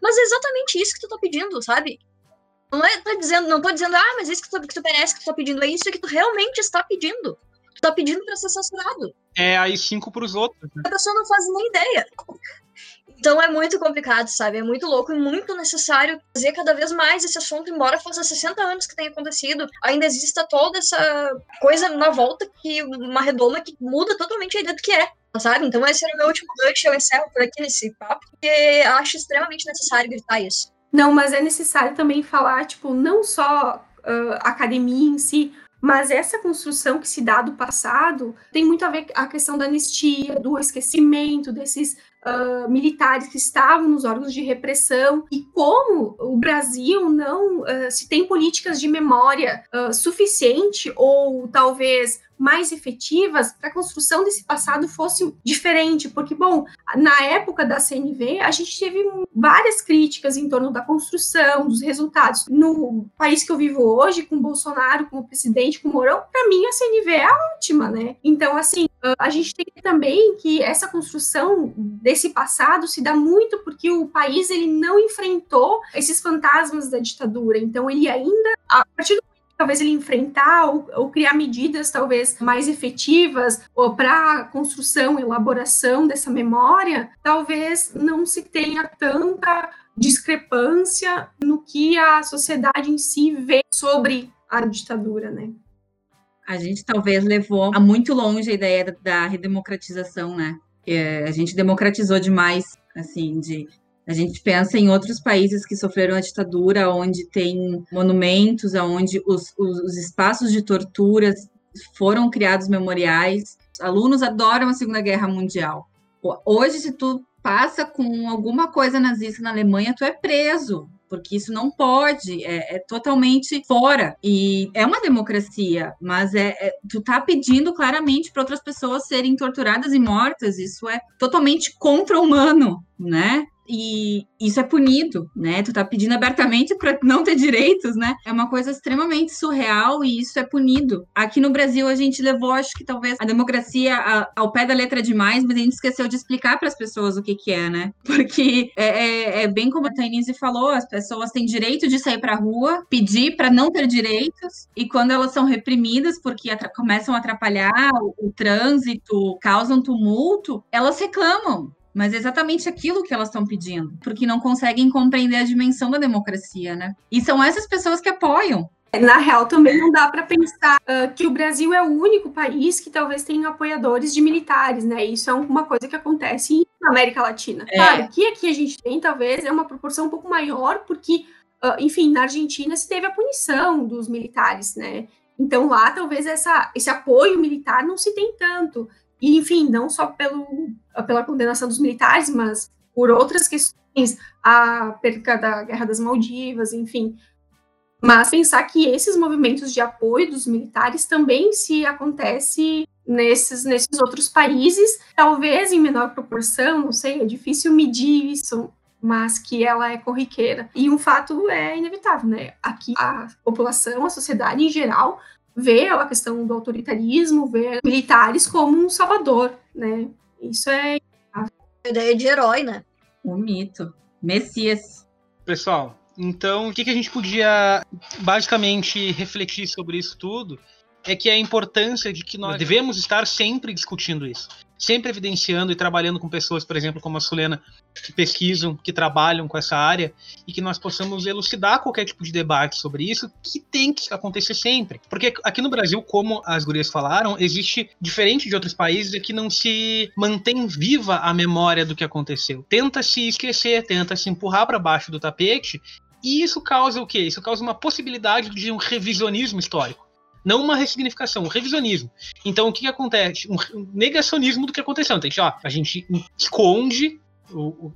Mas é exatamente isso que tu tá pedindo, sabe? Não é, tô dizendo, não tô dizendo, ah, mas isso que tu, que tu merece, que tu tá pedindo, é isso que tu realmente está pedindo tá pedindo para ser censurado. É aí cinco pros outros. Né? A pessoa não faz nem ideia. Então é muito complicado, sabe? É muito louco e muito necessário fazer cada vez mais esse assunto, embora faça 60 anos que tenha acontecido, ainda exista toda essa coisa na volta que uma redoma que muda totalmente a ideia do que é. Sabe? Então esse era o meu último gancho, eu encerro por aqui nesse papo, porque acho extremamente necessário gritar isso. Não, mas é necessário também falar, tipo, não só uh, academia em si, mas essa construção que se dá do passado tem muito a ver com a questão da anistia, do esquecimento desses uh, militares que estavam nos órgãos de repressão e como o Brasil não uh, se tem políticas de memória uh, suficiente ou talvez mais efetivas para a construção desse passado fosse diferente, porque, bom, na época da CNV, a gente teve várias críticas em torno da construção, dos resultados. No país que eu vivo hoje, com Bolsonaro como presidente, com Mourão, para mim a CNV é ótima, né? Então, assim, a gente tem também que essa construção desse passado se dá muito porque o país ele não enfrentou esses fantasmas da ditadura. Então ele ainda, a partir do talvez ele enfrentar ou, ou, criar medidas talvez mais efetivas para construção, elaboração dessa memória, talvez não se tenha tanta discrepância no que a sociedade em si vê sobre a ditadura, né? A gente talvez levou a muito longe a ideia da, redemocratização, né? É, a gente democratizou demais, assim, de a gente pensa em outros países que sofreram a ditadura, onde tem monumentos, onde os, os, os espaços de tortura foram criados memoriais. Alunos adoram a Segunda Guerra Mundial. Hoje, se tu passa com alguma coisa nazista na Alemanha, tu é preso porque isso não pode, é, é, totalmente fora. E é uma democracia, mas é, é tu tá pedindo claramente para outras pessoas serem torturadas e mortas, isso é totalmente contra-humano, né? e isso é punido, né? Tu tá pedindo abertamente para não ter direitos, né? É uma coisa extremamente surreal e isso é punido. Aqui no Brasil a gente levou, acho que talvez a democracia ao pé da letra demais, mas a gente esqueceu de explicar para as pessoas o que que é, né? Porque é, é, é bem como a Tainise falou, as pessoas têm direito de sair para rua, pedir para não ter direitos e quando elas são reprimidas porque começam a atrapalhar o, o trânsito, causam tumulto, elas reclamam mas é exatamente aquilo que elas estão pedindo, porque não conseguem compreender a dimensão da democracia, né? E são essas pessoas que apoiam. Na real, também não dá para pensar uh, que o Brasil é o único país que talvez tenha apoiadores de militares, né? Isso é uma coisa que acontece na América Latina. É. Claro, que aqui a gente tem, talvez, é uma proporção um pouco maior, porque, uh, enfim, na Argentina se teve a punição dos militares, né? Então lá talvez essa, esse apoio militar não se tem tanto. E, enfim, não só pelo, pela condenação dos militares, mas por outras questões, a perca da Guerra das Maldivas, enfim. Mas pensar que esses movimentos de apoio dos militares também se acontece nesses, nesses outros países, talvez em menor proporção, não sei, é difícil medir isso, mas que ela é corriqueira. E um fato é inevitável, né? Aqui a população, a sociedade em geral, vê a questão do autoritarismo, vê militares como um salvador, né? Isso é a ideia de herói, né? Um mito, Messias. Pessoal, então o que, que a gente podia basicamente refletir sobre isso tudo é que a importância de que nós devemos estar sempre discutindo isso sempre evidenciando e trabalhando com pessoas, por exemplo, como a Sulena, que pesquisam, que trabalham com essa área, e que nós possamos elucidar qualquer tipo de debate sobre isso, que tem que acontecer sempre. Porque aqui no Brasil, como as gurias falaram, existe, diferente de outros países, é que não se mantém viva a memória do que aconteceu. Tenta se esquecer, tenta se empurrar para baixo do tapete, e isso causa o quê? Isso causa uma possibilidade de um revisionismo histórico não uma ressignificação, um revisionismo. Então, o que, que acontece? Um negacionismo do que aconteceu. Então, ó, a gente esconde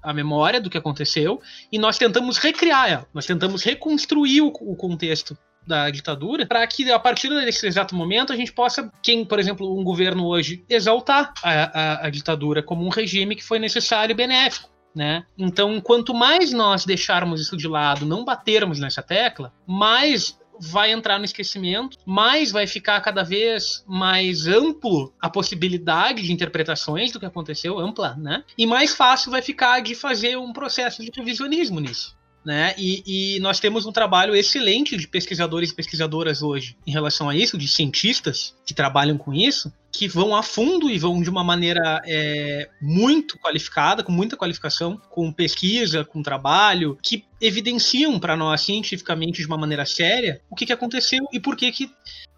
a memória do que aconteceu e nós tentamos recriar ela, nós tentamos reconstruir o, o contexto da ditadura para que a partir desse exato momento a gente possa, quem, por exemplo, um governo hoje exaltar a, a, a ditadura como um regime que foi necessário e benéfico. Né? Então, quanto mais nós deixarmos isso de lado, não batermos nessa tecla, mais vai entrar no esquecimento, mais vai ficar cada vez mais amplo a possibilidade de interpretações do que aconteceu, ampla, né? E mais fácil vai ficar de fazer um processo de revisionismo nisso. Né? E, e, nós temos um trabalho excelente de pesquisadores e pesquisadoras hoje em relação a isso, de cientistas que trabalham com isso, que vão a fundo e vão de uma maneira é, muito qualificada, com muita qualificação, com pesquisa, com trabalho, que evidenciam para nós cientificamente de uma maneira séria o que, que aconteceu e por que que,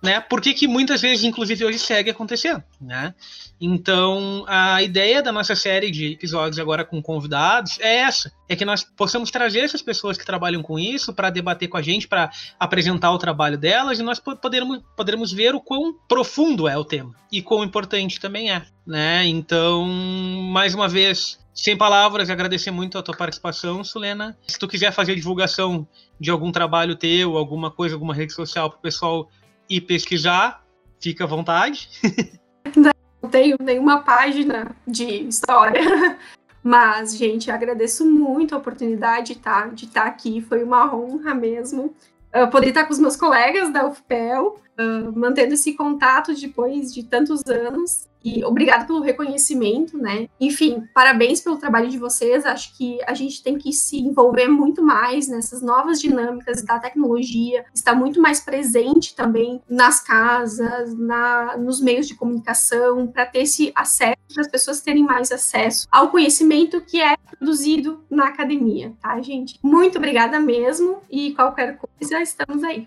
né, por que que muitas vezes, inclusive hoje, segue acontecendo, né? Então, a ideia da nossa série de episódios agora com convidados é essa, é que nós possamos trazer essas pessoas que trabalham com isso para debater com a gente, para apresentar o trabalho delas e nós podermos, podermos ver o quão profundo é o tema e quão importante também é, né? Então, mais uma vez, sem palavras, agradecer muito a tua participação, Sulena. Se tu quiser fazer divulgação de algum trabalho teu, alguma coisa, alguma rede social para o pessoal ir pesquisar, fica à vontade. Não tenho nenhuma página de história, mas, gente, agradeço muito a oportunidade tá, de estar tá aqui. Foi uma honra mesmo. Uh, poder estar com os meus colegas da UFPEL, uh, mantendo esse contato depois de tantos anos. E obrigado pelo reconhecimento, né? Enfim, parabéns pelo trabalho de vocês. Acho que a gente tem que se envolver muito mais nessas novas dinâmicas da tecnologia, está muito mais presente também nas casas, na, nos meios de comunicação, para ter esse acesso, para as pessoas terem mais acesso ao conhecimento que é produzido na academia, tá, gente? Muito obrigada mesmo e qualquer coisa, estamos aí.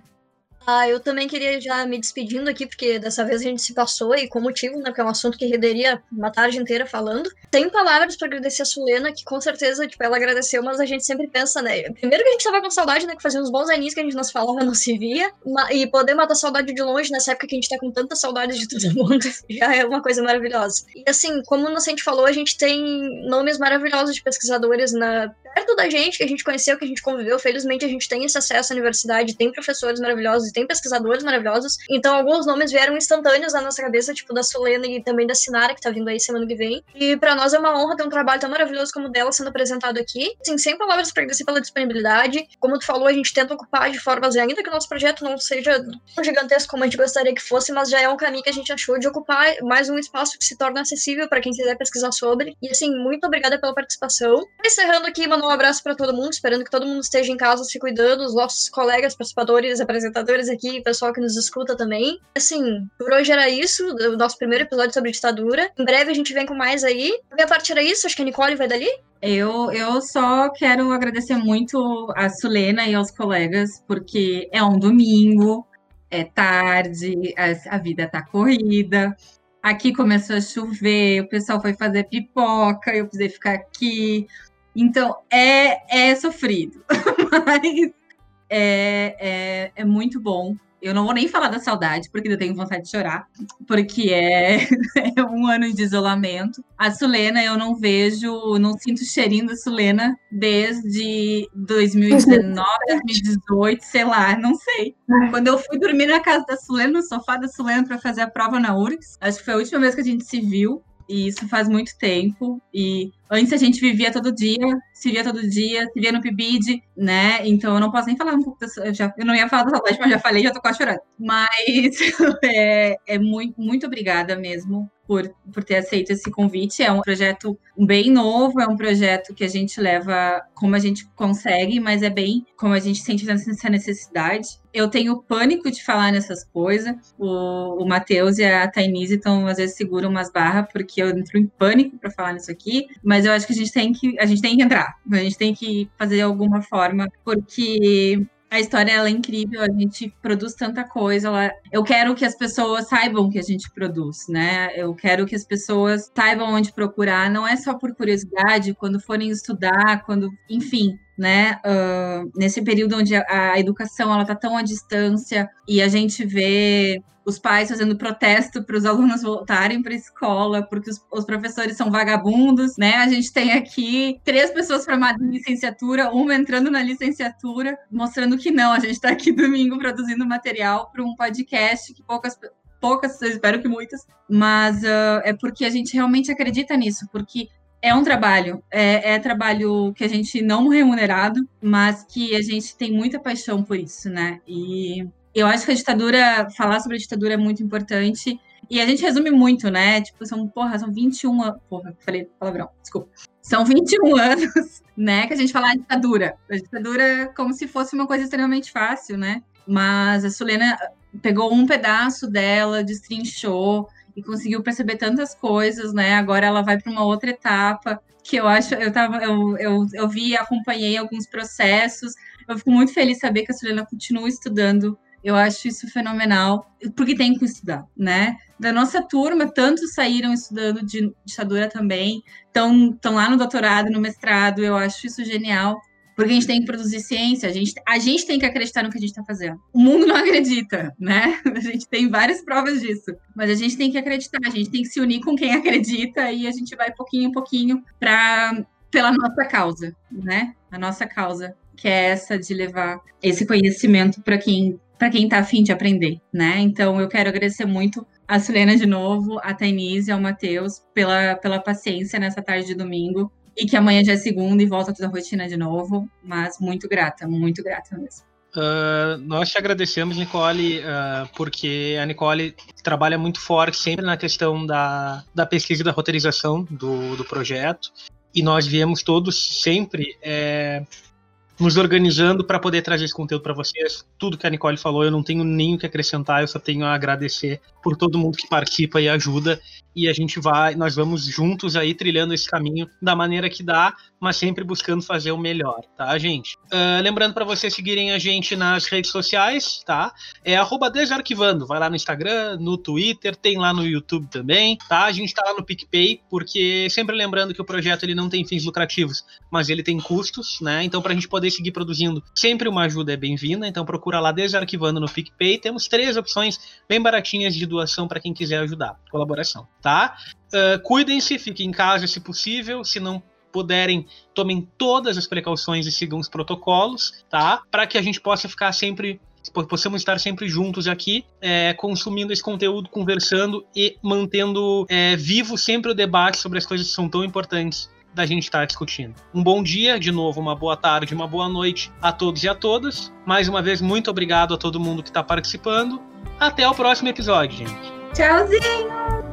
Ah, eu também queria já me despedindo aqui, porque dessa vez a gente se passou e com motivo, né? Porque é um assunto que renderia uma tarde inteira falando. Tem palavras para agradecer a Sulena, que com certeza, tipo, ela agradeceu, mas a gente sempre pensa, né? Primeiro que a gente tava com saudade, né? Que fazia uns bons aninhos que a gente não se falava, não se via. E poder matar saudade de longe nessa época que a gente tá com tanta saudade de todo mundo, já é uma coisa maravilhosa. E assim, como a gente falou, a gente tem nomes maravilhosos de pesquisadores na, perto da gente, que a gente conheceu, que a gente conviveu. Felizmente a gente tem esse acesso à universidade, tem professores maravilhosos tem pesquisadores maravilhosos. Então, alguns nomes vieram instantâneos na nossa cabeça, tipo da Solena e também da Sinara, que tá vindo aí semana que vem. E para nós é uma honra ter um trabalho tão maravilhoso como o dela sendo apresentado aqui. Assim, sem palavras para agradecer pela disponibilidade. Como tu falou, a gente tenta ocupar de formas, ainda que o nosso projeto não seja tão gigantesco como a gente gostaria que fosse, mas já é um caminho que a gente achou de ocupar mais um espaço que se torna acessível para quem quiser pesquisar sobre. E assim, muito obrigada pela participação. Encerrando aqui, mandar um abraço para todo mundo, esperando que todo mundo esteja em casa se cuidando, os nossos colegas, participadores, apresentadores aqui, pessoal que nos escuta também. Assim, por hoje era isso, o nosso primeiro episódio sobre ditadura. Em breve a gente vem com mais aí. A minha parte era isso, acho que a Nicole vai dali. Eu, eu só quero agradecer muito a Sulena e aos colegas, porque é um domingo, é tarde, a, a vida tá corrida. Aqui começou a chover, o pessoal foi fazer pipoca, eu precisei ficar aqui. Então, é, é sofrido, mas é, é, é muito bom eu não vou nem falar da saudade, porque eu tenho vontade de chorar, porque é, é um ano de isolamento. A Sulena, eu não vejo, não sinto cheirinho da Sulena desde 2019, 2018, sei lá, não sei. É. Quando eu fui dormir na casa da Sulena, no sofá da Sulena, para fazer a prova na URGS, acho que foi a última vez que a gente se viu. E isso faz muito tempo. E antes a gente vivia todo dia, se via todo dia, se via no PIBID, né? Então eu não posso nem falar um pouco da, eu, já, eu não ia falar da saudade, mas já falei, já tô quase chorando. Mas é, é muito, muito obrigada mesmo por, por ter aceito esse convite. É um projeto bem novo, é um projeto que a gente leva como a gente consegue, mas é bem como a gente sente essa necessidade. Eu tenho pânico de falar nessas coisas. O, o Matheus e a Tainise estão, às vezes, seguram umas barras, porque eu entro em pânico para falar nisso aqui, mas eu acho que a gente tem que, a gente tem que entrar, a gente tem que fazer de alguma forma, porque a história ela é incrível, a gente produz tanta coisa. Ela... Eu quero que as pessoas saibam que a gente produz, né? Eu quero que as pessoas saibam onde procurar, não é só por curiosidade, quando forem estudar, quando, enfim, né? Uh, nesse período onde a, a educação ela está tão à distância e a gente vê os pais fazendo protesto para os alunos voltarem para a escola, porque os, os, professores são vagabundos, né? A gente tem aqui três pessoas formadas em licenciatura, uma entrando na licenciatura, mostrando que não, a gente está aqui domingo produzindo material para um podcast que poucas poucas, espero que muitas, mas uh, é porque a gente realmente acredita nisso, porque é um trabalho, é, é, trabalho que a gente não remunerado, mas que a gente tem muita paixão por isso, né? E eu acho que a ditadura, falar sobre a ditadura é muito importante. E a gente resume muito, né? Tipo, são, porra, são 21. Porra, falei palavrão, desculpa. São 21 anos, né? Que a gente fala a ditadura. A ditadura como se fosse uma coisa extremamente fácil, né? Mas a Sulena pegou um pedaço dela, destrinchou e conseguiu perceber tantas coisas, né? Agora ela vai para uma outra etapa que eu acho, eu tava, eu, eu, eu vi, acompanhei alguns processos. Eu fico muito feliz saber que a Suliana continua estudando. Eu acho isso fenomenal, porque tem que estudar, né? Da nossa turma, tantos saíram estudando de ditadura também, estão lá no doutorado, no mestrado, eu acho isso genial. Porque a gente tem que produzir ciência, a gente, a gente tem que acreditar no que a gente está fazendo. O mundo não acredita, né? A gente tem várias provas disso. Mas a gente tem que acreditar, a gente tem que se unir com quem acredita e a gente vai pouquinho em pouquinho para pela nossa causa, né? A nossa causa, que é essa de levar esse conhecimento para quem para quem está afim de aprender, né? Então eu quero agradecer muito a Sulena de novo, a Tainise e ao Matheus pela, pela paciência nessa tarde de domingo e que amanhã já é segunda e volta toda a rotina de novo. Mas muito grata, muito grata mesmo. Uh, nós te agradecemos, Nicole, uh, porque a Nicole trabalha muito forte sempre na questão da, da pesquisa e da roteirização do, do projeto. E nós viemos todos sempre é, nos organizando para poder trazer esse conteúdo para vocês. Tudo que a Nicole falou, eu não tenho nem o que acrescentar, eu só tenho a agradecer por todo mundo que participa e ajuda. E a gente vai, nós vamos juntos aí trilhando esse caminho da maneira que dá, mas sempre buscando fazer o melhor, tá, gente? Uh, lembrando para vocês seguirem a gente nas redes sociais, tá? É desarquivando. Vai lá no Instagram, no Twitter, tem lá no YouTube também, tá? A gente tá lá no PicPay, porque sempre lembrando que o projeto ele não tem fins lucrativos, mas ele tem custos, né? Então, pra gente poder seguir produzindo, sempre uma ajuda é bem-vinda. Então, procura lá Desarquivando no PicPay. Temos três opções bem baratinhas de doação para quem quiser ajudar. Colaboração, tá? Uh, Cuidem-se, fiquem em casa se possível. Se não puderem, tomem todas as precauções e sigam os protocolos, tá? Para que a gente possa ficar sempre possamos estar sempre juntos aqui, é, consumindo esse conteúdo, conversando e mantendo é, vivo sempre o debate sobre as coisas que são tão importantes da gente estar discutindo. Um bom dia, de novo, uma boa tarde, uma boa noite a todos e a todas. Mais uma vez, muito obrigado a todo mundo que está participando. Até o próximo episódio, gente. Tchauzinho!